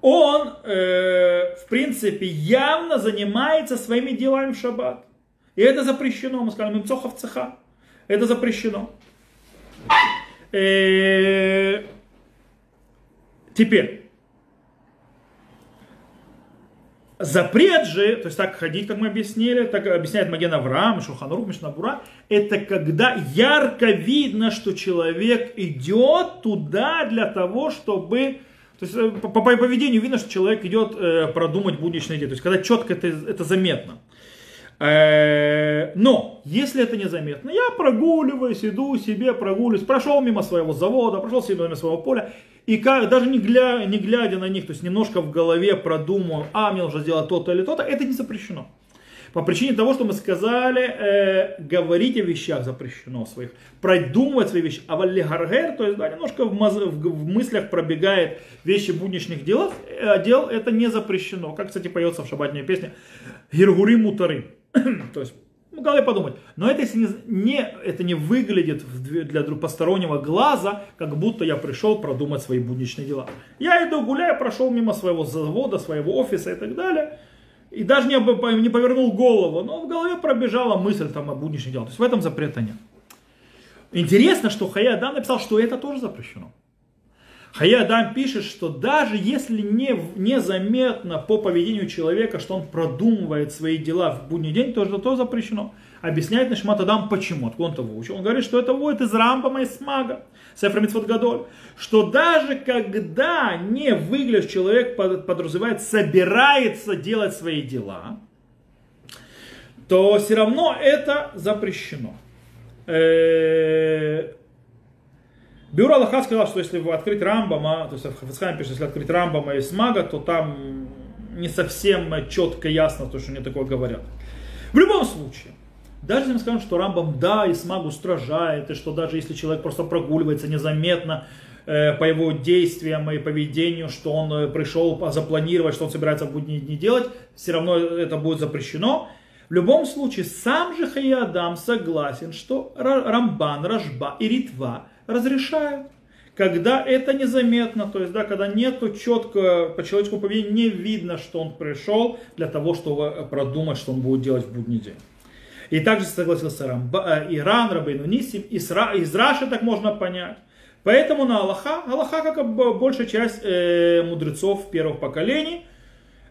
он, э, в принципе, явно занимается своими делами в шаббат. И это запрещено, мы скажем, имцохов цеха. Это запрещено. Э, теперь, Запрет же, то есть так ходить, как мы объяснили, так объясняет Маген Авраам, Шуханрух, Мишнабура, это когда ярко видно, что человек идет туда для того, чтобы... То есть э, по, по поведению видно, что человек идет э, продумать будничные идеи. То есть когда четко это, это заметно. Э, но, если это незаметно, я прогуливаюсь, иду себе, прогуливаюсь, прошел мимо своего завода, прошел мимо своего поля, и как, даже не глядя, не глядя на них, то есть немножко в голове продумал, а, мне нужно сделать то-то или то-то, это не запрещено. По причине того, что мы сказали, э, говорить о вещах запрещено своих, продумывать свои вещи. А валлигаргер, то есть да, немножко в, маз, в, в мыслях пробегает вещи будничных дел, э, дел, это не запрещено. Как, кстати, поется в шабатной песне Гиргури мутары. то есть в голове подумать. Но это если не, не, это не выглядит для постороннего глаза, как будто я пришел продумать свои будничные дела. Я иду гуляю, прошел мимо своего завода, своего офиса и так далее. И даже не, не повернул голову, но в голове пробежала мысль там о будничных делах. То есть в этом запрета нет. Интересно, что Хаядам написал, что это тоже запрещено. Хаядам пишет, что даже если не, незаметно по поведению человека, что он продумывает свои дела в будний день, то это тоже запрещено. Объясняет Нишмат Адам почему, откуда он это выучил. Он говорит, что это вводит из Рамбама и Смага, Сефра Митцвот Гадоль, что даже когда не выглядит человек подразумевает, собирается делать свои дела, то все равно это запрещено. Э, Бюро Аллаха сказал, что если открыть Рамбама, то есть Хафицхайм пишет, если открыть Рамбама и Смага, то там не совсем четко ясно то, что они такое говорят. В любом случае, даже если мы скажем, что Рамбам да, и Смаг устражает, и что даже если человек просто прогуливается незаметно э, по его действиям и поведению, что он э, пришел запланировать, что он собирается в будни дни делать, все равно это будет запрещено. В любом случае, сам же Хаядам согласен, что Рамбан, Рашба и Ритва разрешают. когда это незаметно, то есть, да, когда нету четко по человеческому поведению, не видно, что он пришел для того, чтобы продумать, что он будет делать в будний день. И также согласился Рам, э, Иран, Рабейну Нисим, из, из Раши так можно понять. Поэтому на Аллаха, Аллаха как большая часть э, мудрецов первых поколений,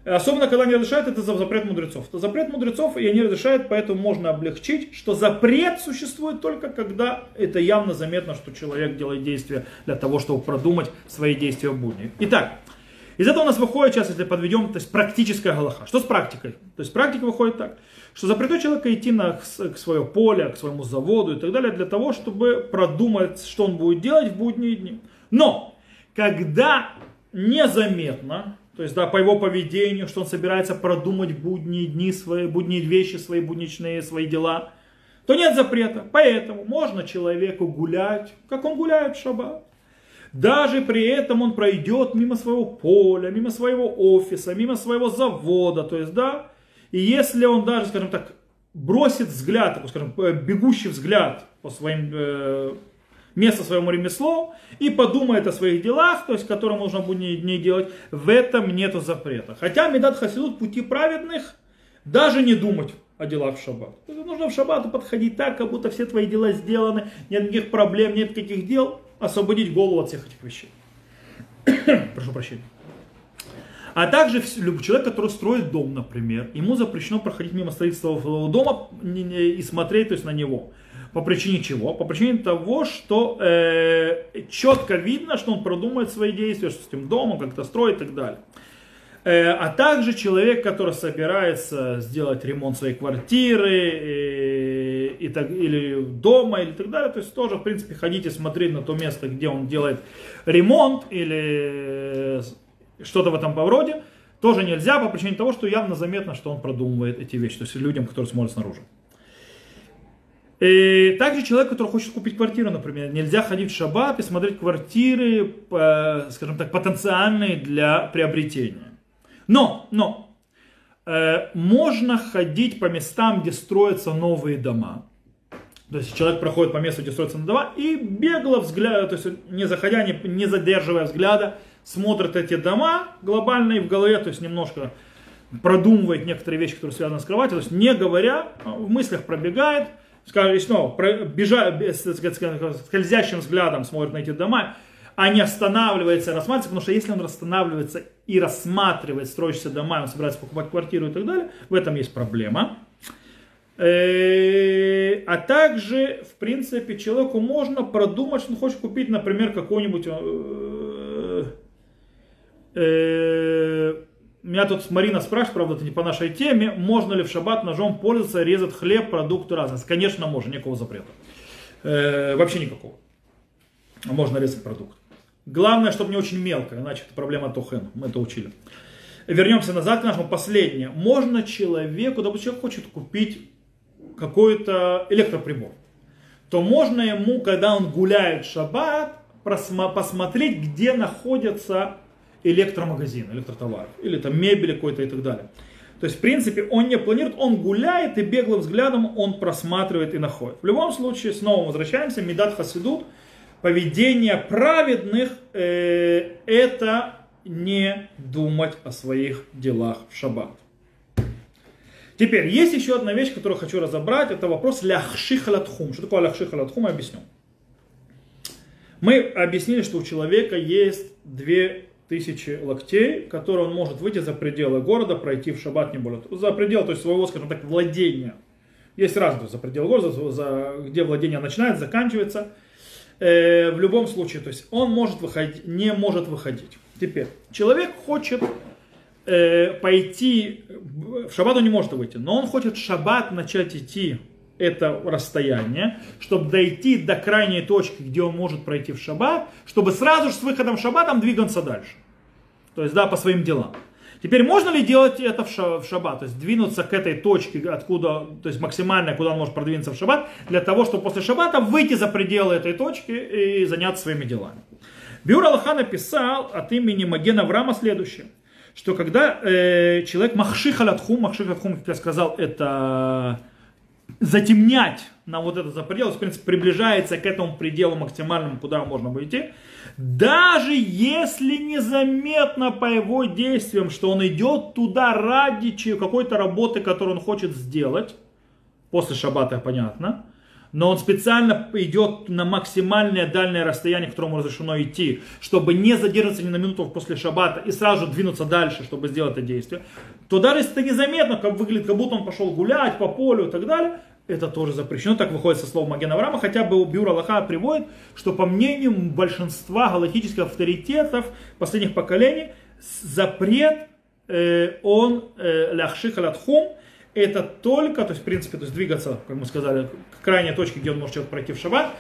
Особенно, когда не разрешают, это запрет мудрецов. Это запрет мудрецов, и они разрешают, поэтому можно облегчить, что запрет существует только когда это явно заметно, что человек делает действия для того, чтобы продумать свои действия в будни. Итак, из этого у нас выходит, сейчас если подведем, то есть практическая галаха. Что с практикой? То есть практика выходит так, что запрету человека идти на, к свое поле, к своему заводу и так далее, для того, чтобы продумать, что он будет делать в будние дни. Но, когда незаметно, то есть, да, по его поведению, что он собирается продумать будние дни свои, будние вещи, свои будничные, свои дела, то нет запрета. Поэтому можно человеку гулять, как он гуляет в шаббат. Даже при этом он пройдет мимо своего поля, мимо своего офиса, мимо своего завода. То есть, да, и если он даже, скажем так, бросит взгляд, скажем, э, бегущий взгляд по своим э, место своему ремеслу и подумает о своих делах, то есть, которые нужно будет не делать, в этом нету запрета. Хотя Медат Хасидут пути праведных даже не думать о делах в шаббат. Нужно в шаббат подходить так, как будто все твои дела сделаны, нет никаких проблем, нет никаких дел, освободить голову от всех этих вещей. Прошу прощения. А также человек, который строит дом, например, ему запрещено проходить мимо строительства дома и смотреть то есть, на него. По причине чего? По причине того, что э, четко видно, что он продумает свои действия, что с этим домом как-то строит и так далее. Э, а также человек, который собирается сделать ремонт своей квартиры и, и так, или дома или так далее, то есть тоже, в принципе, ходите смотреть на то место, где он делает ремонт или что-то в этом повроде, тоже нельзя по причине того, что явно заметно, что он продумывает эти вещи, то есть людям, которые смотрят снаружи. И также человек, который хочет купить квартиру, например, нельзя ходить в шаббат и смотреть квартиры, скажем так, потенциальные для приобретения. Но, но, э, можно ходить по местам, где строятся новые дома. То есть человек проходит по месту, где строятся дома, и бегло взгляд, то есть не заходя, не, не задерживая взгляда, смотрит эти дома глобально и в голове, то есть немножко продумывает некоторые вещи, которые связаны с кроватью, то есть не говоря, а в мыслях пробегает, снова, бежа, скользящим взглядом смотрит на эти дома, а не останавливается и рассматривается, потому что если он останавливается и рассматривает строящиеся дома, он собирается покупать квартиру и так далее, в этом есть проблема. Э, а также, в принципе, человеку можно продумать, что он хочет купить, например, какой-нибудь э, э, меня тут Марина спрашивает, правда, это не по нашей теме, можно ли в шаббат ножом пользоваться, резать хлеб, продукты разные. Конечно, можно, никакого запрета. Э, вообще никакого. Можно резать продукт. Главное, чтобы не очень мелко, иначе это проблема Тохен. Мы это учили. Вернемся назад к нашему последнему. Можно человеку, допустим, человек хочет купить какой-то электроприбор, то можно ему, когда он гуляет в шаббат, посмотреть, где находятся электромагазин, электротоваров, или там мебель какой-то и так далее. То есть, в принципе, он не планирует, он гуляет и беглым взглядом он просматривает и находит. В любом случае, снова возвращаемся, Медат Хасидут, поведение праведных, э, это не думать о своих делах в шаббат. Теперь, есть еще одна вещь, которую хочу разобрать, это вопрос ляхши халатхум. Что такое ляхши халатхум, я объясню. Мы объяснили, что у человека есть две тысячи локтей, которые он может выйти за пределы города, пройти в шаббат не более. За предел, то есть своего, скажем так, владения. Есть разные за предел города, за, где владение начинается, заканчивается. Э, в любом случае, то есть он может выходить, не может выходить. Теперь, человек хочет э, пойти, в шаббат он не может выйти, но он хочет в шаббат начать идти это расстояние, чтобы дойти до крайней точки, где он может пройти в шаббат, чтобы сразу же с выходом в шаббат там двигаться дальше. То есть, да, по своим делам. Теперь можно ли делать это в шаббат, то есть двинуться к этой точке, откуда, то есть максимально, куда он может продвинуться в шаббат, для того, чтобы после шаббата выйти за пределы этой точки и заняться своими делами. Бюр Аллаха написал от имени Магена Врама следующее, что когда э, человек махших алатхум, махших алатхум, как я сказал, это затемнять на вот это за предел, в принципе, приближается к этому пределу максимальному, куда можно идти, даже если незаметно по его действиям, что он идет туда ради какой-то работы, которую он хочет сделать, после шаббата, понятно, но он специально идет на максимальное дальнее расстояние, к которому разрешено идти, чтобы не задержаться ни на минуту после шаббата и сразу же двинуться дальше, чтобы сделать это действие, то даже если это незаметно, как выглядит, как будто он пошел гулять по полю и так далее, это тоже запрещено, так выходит со слова Маген Авраама, хотя бы Бюро Аллаха приводит, что по мнению большинства галактических авторитетов последних поколений, запрет, э, он э, ляхши халатхум, это только, то есть в принципе, то есть двигаться, как мы сказали, к крайней точке, где он может человек пройти в шаббат,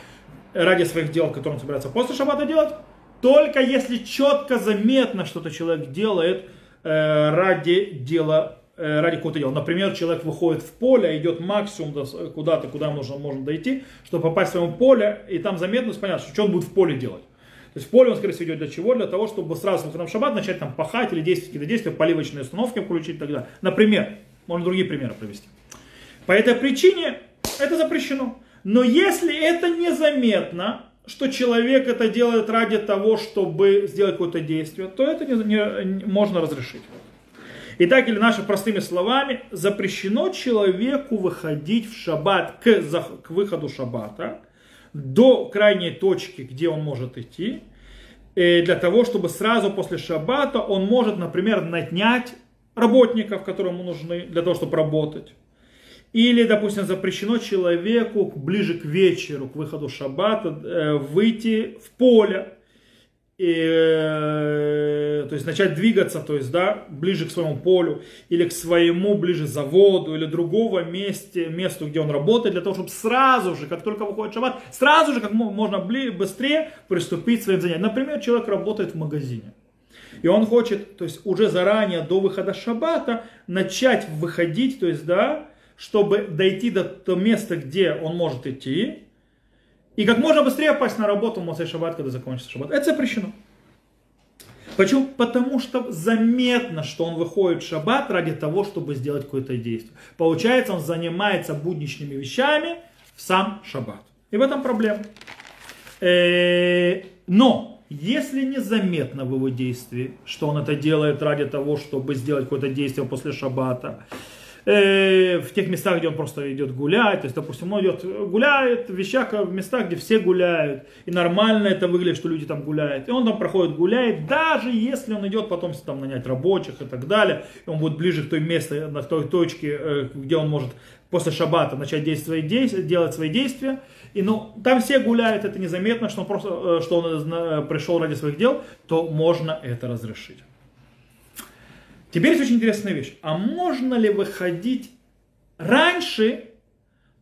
ради своих дел, которые он собирается после шаббата делать, только если четко заметно что-то человек делает э, ради дела Э, ради какого-то дела. Например, человек выходит в поле, идет максимум куда-то, куда нужно, можно дойти, чтобы попасть в свое поле, и там заметно, понятно, что он будет в поле делать. То есть в поле он, скорее всего, идет для чего? Для того, чтобы сразу в шаббат начать там пахать или действовать какие-то действия, поливочные установки включить и так далее. Например, можно другие примеры привести. По этой причине это запрещено. Но если это незаметно, что человек это делает ради того, чтобы сделать какое-то действие, то это не, не, можно разрешить. Итак, или нашими простыми словами, запрещено человеку выходить в шаббат к, к выходу шаббата до крайней точки, где он может идти, э, для того, чтобы сразу после шаббата он может, например, нанять работников, ему нужны для того, чтобы работать. Или, допустим, запрещено человеку ближе к вечеру, к выходу шаббата, э, выйти в поле, и, э, то есть начать двигаться, то есть, да, ближе к своему полю, или к своему ближе заводу, или другого месте, месту, где он работает, для того, чтобы сразу же, как только выходит шаббат, сразу же, как можно быстрее приступить к своим занятиям. Например, человек работает в магазине. И он хочет, то есть уже заранее, до выхода шаббата, начать выходить, то есть, да, чтобы дойти до того места, где он может идти, и как можно быстрее попасть на работу в Моцей Шаббат, когда закончится Шаббат. Это запрещено. Почему? Потому что заметно, что он выходит в шаббат ради того, чтобы сделать какое-то действие. Получается, он занимается будничными вещами в сам шаббат. И в этом проблема. Э, но, если незаметно в его действии, что он это делает ради того, чтобы сделать какое-то действие после шаббата, Э, в тех местах, где он просто идет гулять. То есть, допустим, он идет гуляет в вещах, в местах, где все гуляют. И нормально это выглядит, что люди там гуляют. И он там проходит, гуляет, даже если он идет потом там нанять рабочих и так далее. И он будет ближе к той месту, на той точке, э, где он может после шаббата начать действовать, делать свои действия. И ну, там все гуляют, это незаметно, что он просто э, что он пришел ради своих дел, то можно это разрешить. Теперь есть очень интересная вещь. А можно ли выходить раньше,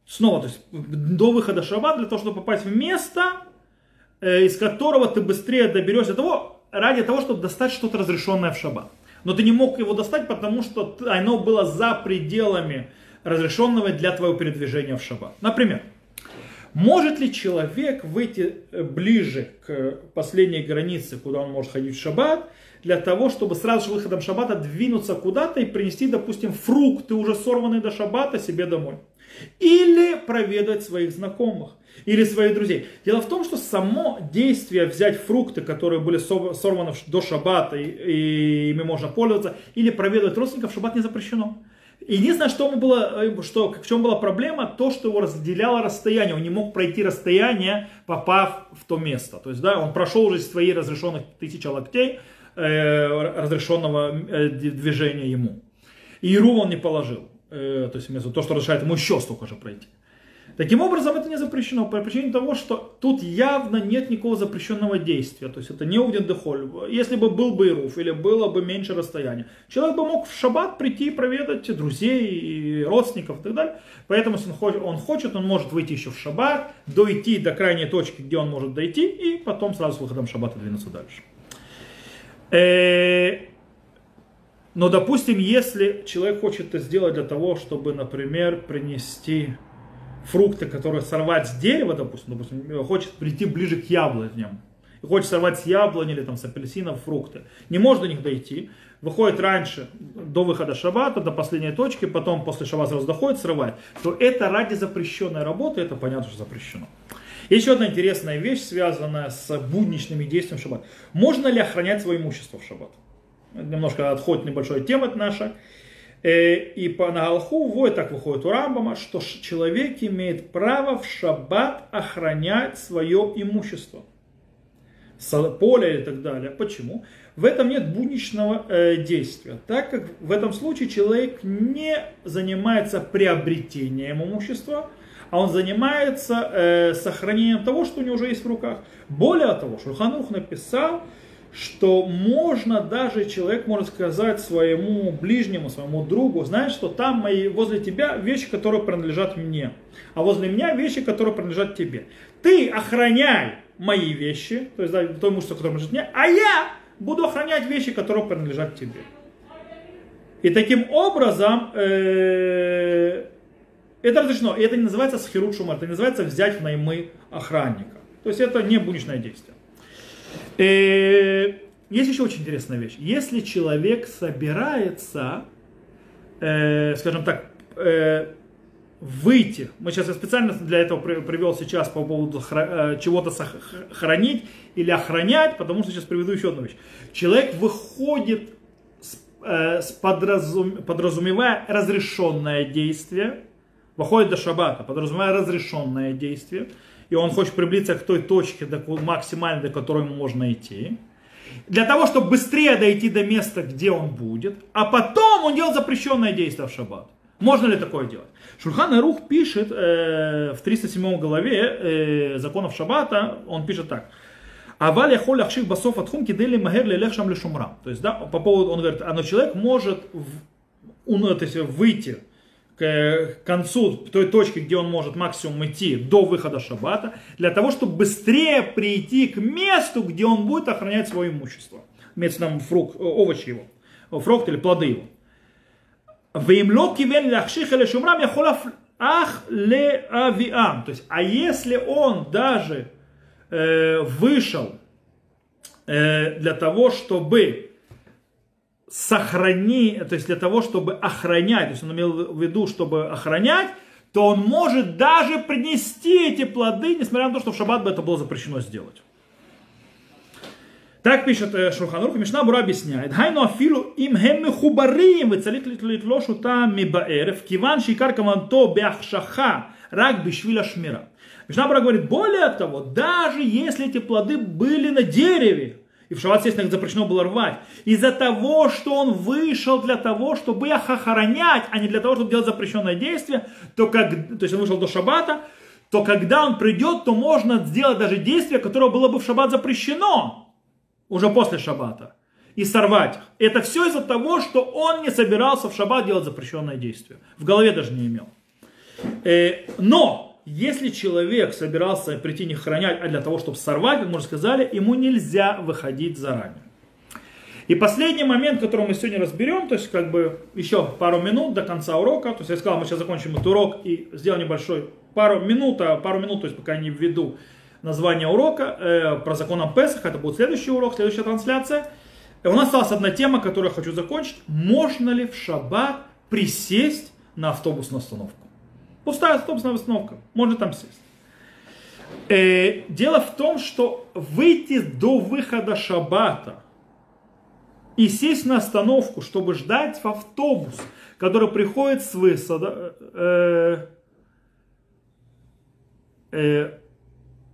снова, то есть до выхода шаббат, для того, чтобы попасть в место, э, из которого ты быстрее доберешься того, ради того, чтобы достать что-то разрешенное в шаббат. Но ты не мог его достать, потому что оно было за пределами разрешенного для твоего передвижения в шаббат. Например, может ли человек выйти э, ближе к последней границе, куда он может ходить в шаббат, для того, чтобы сразу же выходом шаббата двинуться куда-то и принести, допустим, фрукты, уже сорванные до шаббата, себе домой. Или проведать своих знакомых, или своих друзей. Дело в том, что само действие взять фрукты, которые были сорваны до шаббата, и ими можно пользоваться, или проведать родственников, шаббат не запрещено. Единственное, что, ему было, э, что в чем была проблема, то, что его разделяло расстояние. Он не мог пройти расстояние, попав в то место. То есть, да, он прошел уже свои разрешенных тысяча локтей, Э, разрешенного э, движения ему. И Иру он не положил. Э, то есть то, что разрешает ему еще столько же пройти. Таким образом, это не запрещено по причине того, что тут явно нет никакого запрещенного действия. То есть это не уден дехоль. Если бы был бы Ируф или было бы меньше расстояния, человек бы мог в шаббат прийти и проведать друзей, и родственников и так далее. Поэтому, если он хочет, он хочет, он может выйти еще в шаббат, дойти до крайней точки, где он может дойти, и потом сразу с выходом шаббата двинуться дальше. Э, но, допустим, если человек хочет это сделать для того, чтобы, например, принести фрукты, которые сорвать с дерева, допустим, допустим хочет прийти ближе к яблоням, и хочет сорвать с яблони или там, с апельсинов фрукты, не может до них дойти, выходит раньше, до выхода шаббата, до последней точки, потом после шаббата сразу доходит, срывает, то это ради запрещенной работы, это понятно, что запрещено. Еще одна интересная вещь, связанная с будничными действиями в шаббат. Можно ли охранять свое имущество в шаббат? Немножко отходит небольшая тема наша. Э, и по Нагалху, вот так выходит у Рамбама, что человек имеет право в шаббат охранять свое имущество. Поле и так далее. Почему? В этом нет будничного э, действия, так как в этом случае человек не занимается приобретением имущества, а он занимается э, сохранением того, что у него уже есть в руках. Более того, Шурханух написал, что можно даже, человек может сказать своему ближнему, своему другу, знаешь, что там мои, возле тебя вещи, которые принадлежат мне, а возле меня вещи, которые принадлежат тебе. Ты охраняй мои вещи, то есть да, то имущество, которое принадлежит мне, а я буду охранять вещи, которые принадлежат тебе. И таким образом э, это разрешено. И это не называется схирут шумар, это не называется взять в наймы охранника. То есть это не будничное действие. И э, есть еще очень интересная вещь. Если человек собирается, э, скажем так, э, выйти, мы сейчас я специально для этого привел сейчас по поводу э, чего-то хранить или охранять, потому что сейчас приведу еще одну вещь. Человек выходит, с, э, с подразум, подразумевая разрешенное действие, выходит до шаббата, подразумевая разрешенное действие, и он хочет приблизиться к той точке до, максимальной, до которой можно идти, для того, чтобы быстрее дойти до места, где он будет, а потом он делает запрещенное действие в шаббат. Можно ли такое делать? Шульхан Арух пишет э, в 307 главе э, законов Шаббата, он пишет так. Аваль яхоль ахших басов атхум кидели магер лелех шам лешумрам. То есть, да, по поводу, он говорит, а человек может в, то есть, выйти к концу той точки, где он может максимум идти до выхода шаббата, для того, чтобы быстрее прийти к месту, где он будет охранять свое имущество. Имеется там фрукт, овощи его, фрукт или плоды его. То есть, а если он даже э, вышел э, для того, чтобы сохрани, то есть для того, чтобы охранять, то есть он имел в виду, чтобы охранять, то он может даже принести эти плоды, несмотря на то, что в шаббат бы это было запрещено сделать. Так пишет э, Шурханрух, Мишна Бура объясняет. Хайну афилу им хемми хубарим, вы цалит литлошу там мибаэрев, киван шикар каманто бяхшаха, рак бишвиля шмира. Мишна Бура говорит, более того, даже если эти плоды были на дереве, и в шаббат, естественно, запрещено было рвать. Из-за того, что он вышел для того, чтобы их охранять, а не для того, чтобы делать запрещенное действие, то, как, то есть он вышел до шаббата, то когда он придет, то можно сделать даже действие, которое было бы в шаббат запрещено, уже после шаббата, и сорвать их. Это все из-за того, что он не собирался в шаббат делать запрещенное действие. В голове даже не имел. Э, но если человек собирался прийти не хранять, а для того, чтобы сорвать, как мы уже сказали, ему нельзя выходить заранее. И последний момент, который мы сегодня разберем, то есть как бы еще пару минут до конца урока, то есть я сказал, мы сейчас закончим этот урок и сделаем небольшой пару минут, а пару минут, то есть пока не введу название урока э, про закон о Песах, это будет следующий урок, следующая трансляция. И у нас осталась одна тема, которую я хочу закончить. Можно ли в шаббат присесть на автобусную остановку? Пустая автобусная остановка. Можно там сесть. Э, дело в том, что выйти до выхода шаббата и сесть на остановку, чтобы ждать в автобус, который приходит с высада, э, э,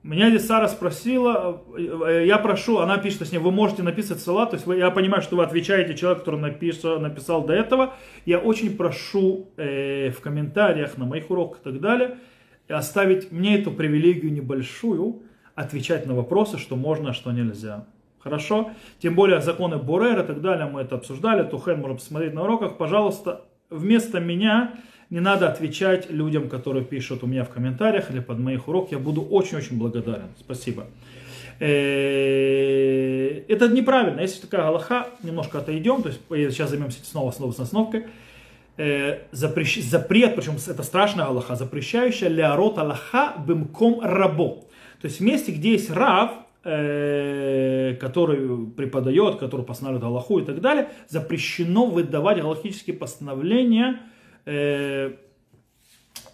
меня здесь Сара спросила, э, я прошу, она пишет, точнее, вы можете написать слова, то есть вы, я понимаю, что вы отвечаете человеку, который написал, написал до этого. Я очень прошу э, в комментариях на моих уроках и так далее оставить мне эту привилегию небольшую, отвечать на вопросы, что можно, а что нельзя. Хорошо? Тем более законы Борер и так далее, мы это обсуждали, Тухен можно посмотреть на уроках. Пожалуйста, вместо меня не надо отвечать людям, которые пишут у меня в комментариях или под моих урок. Я буду очень-очень благодарен. Спасибо. Э, это неправильно. Если такая галаха, немножко отойдем. То есть сейчас займемся снова, снова с основкой. Э, запрещ, запрет, причем это страшная Аллаха, запрещающая ляорот Аллаха бымком рабо. То есть в месте, где есть раб, э, который преподает, который постанавливает Аллаху и так далее, запрещено выдавать галактические постановления э,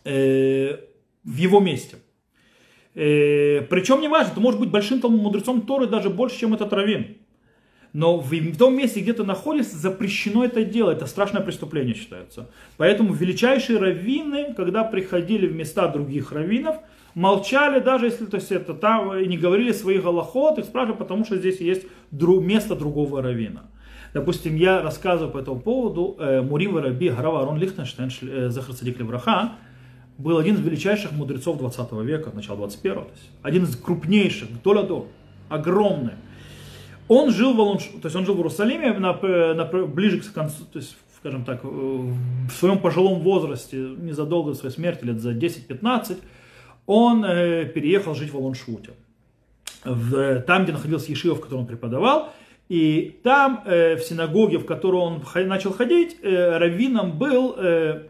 э, в его месте. Э, причем не важно, это может быть большим там мудрецом Торы даже больше, чем этот раввин. Но в, том месте, где ты находишься, запрещено это делать. Это страшное преступление считается. Поэтому величайшие раввины, когда приходили в места других раввинов, молчали, даже если то есть, это там, и не говорили своих голоход, их спрашивали, потому что здесь есть друг, место другого раввина. Допустим, я рассказываю по этому поводу, э, Мурива Раби Гарава Арон Лихтенштейн, э, Захар Садик Левраха, был один из величайших мудрецов 20 века, начала 21 то есть один из крупнейших, Доля огромный. Он жил в, Алунш... то есть он жил в Иерусалиме на, на, ближе к концу, то есть, скажем так, э, в своем пожилом возрасте, незадолго до своей смерти, лет за 10-15, он э, переехал жить в Алоншвуте. В, там, где находился Ешива, в котором он преподавал, и там, э, в синагоге, в которую он начал ходить, э, раввином был э,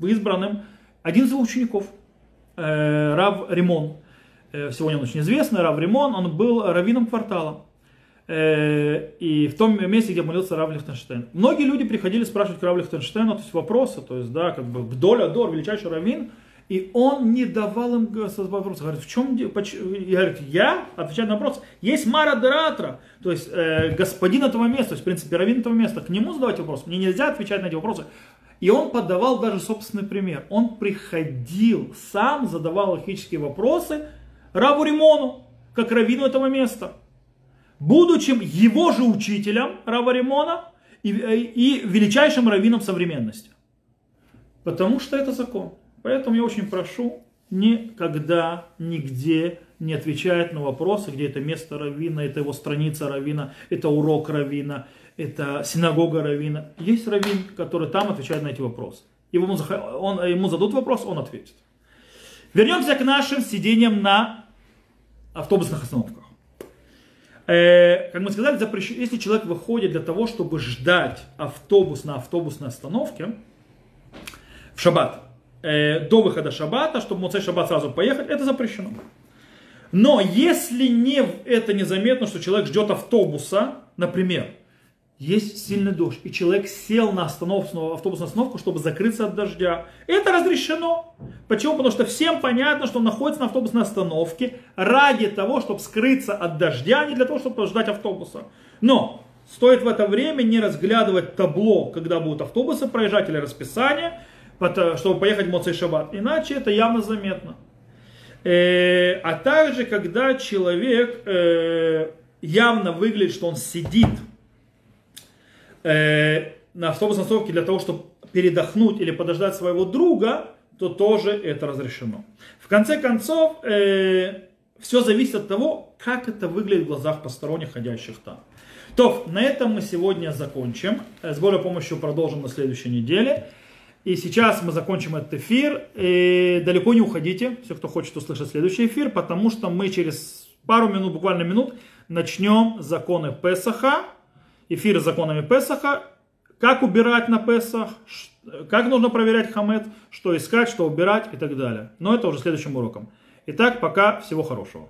избранным один из его учеников, э, Рав Римон. Э, сегодня он очень известный, Рав Римон, он был раввином квартала. И в том месте, где молился Рав Лихтенштейн. Многие люди приходили спрашивать к Раву Лихтенштейну, то есть вопросы, то есть, да, как бы вдоль Адор, величайший раввин, и он не давал им вопрос. Говорит, в чем дело? И говорит, я отвечаю на вопрос. Есть Мара Дератра, то есть э, господин этого места, то есть, в принципе, раввин этого места. К нему задавать вопрос. Мне нельзя отвечать на эти вопросы. И он подавал даже собственный пример. Он приходил, сам задавал логические вопросы Раву Римону, как раввину этого места будучи его же учителем Рава Римона и, и величайшим раввином современности. Потому что это закон. Поэтому я очень прошу никогда, нигде не отвечать на вопросы, где это место раввина, это его страница раввина, это урок раввина, это синагога раввина. Есть раввин, который там отвечает на эти вопросы. Ему, он, ему зададут вопрос, он ответит. Вернемся к нашим сидениям на автобусных остановках. Э, как мы сказали, запрещ... если человек выходит для того, чтобы ждать автобус на автобусной остановке в шаббат, э, до выхода шаббата, чтобы в шаббат сразу поехать, это запрещено. Но если не, это незаметно, что человек ждет автобуса, например, есть сильный дождь, и человек сел на остановку, автобусную остановку, чтобы закрыться от дождя. Это разрешено. Почему? Потому что всем понятно, что он находится на автобусной остановке ради того, чтобы скрыться от дождя, а не для того, чтобы ждать автобуса. Но стоит в это время не разглядывать табло, когда будут автобусы проезжать или расписание, чтобы поехать в Моцей Шаббат. Иначе это явно заметно. Э, а также, когда человек э, явно выглядит, что он сидит э, на автобусной остановке для того, чтобы передохнуть или подождать своего друга, то тоже это разрешено. В конце концов, э, все зависит от того, как это выглядит в глазах посторонних, ходящих там. То, на этом мы сегодня закончим. С Божьей помощью продолжим на следующей неделе. И сейчас мы закончим этот эфир. И далеко не уходите, все, кто хочет услышать следующий эфир, потому что мы через пару минут, буквально минут, начнем законы Песаха эфир с законами Песаха, как убирать на Песах, как нужно проверять хамет, что искать, что убирать и так далее. Но это уже следующим уроком. Итак, пока, всего хорошего.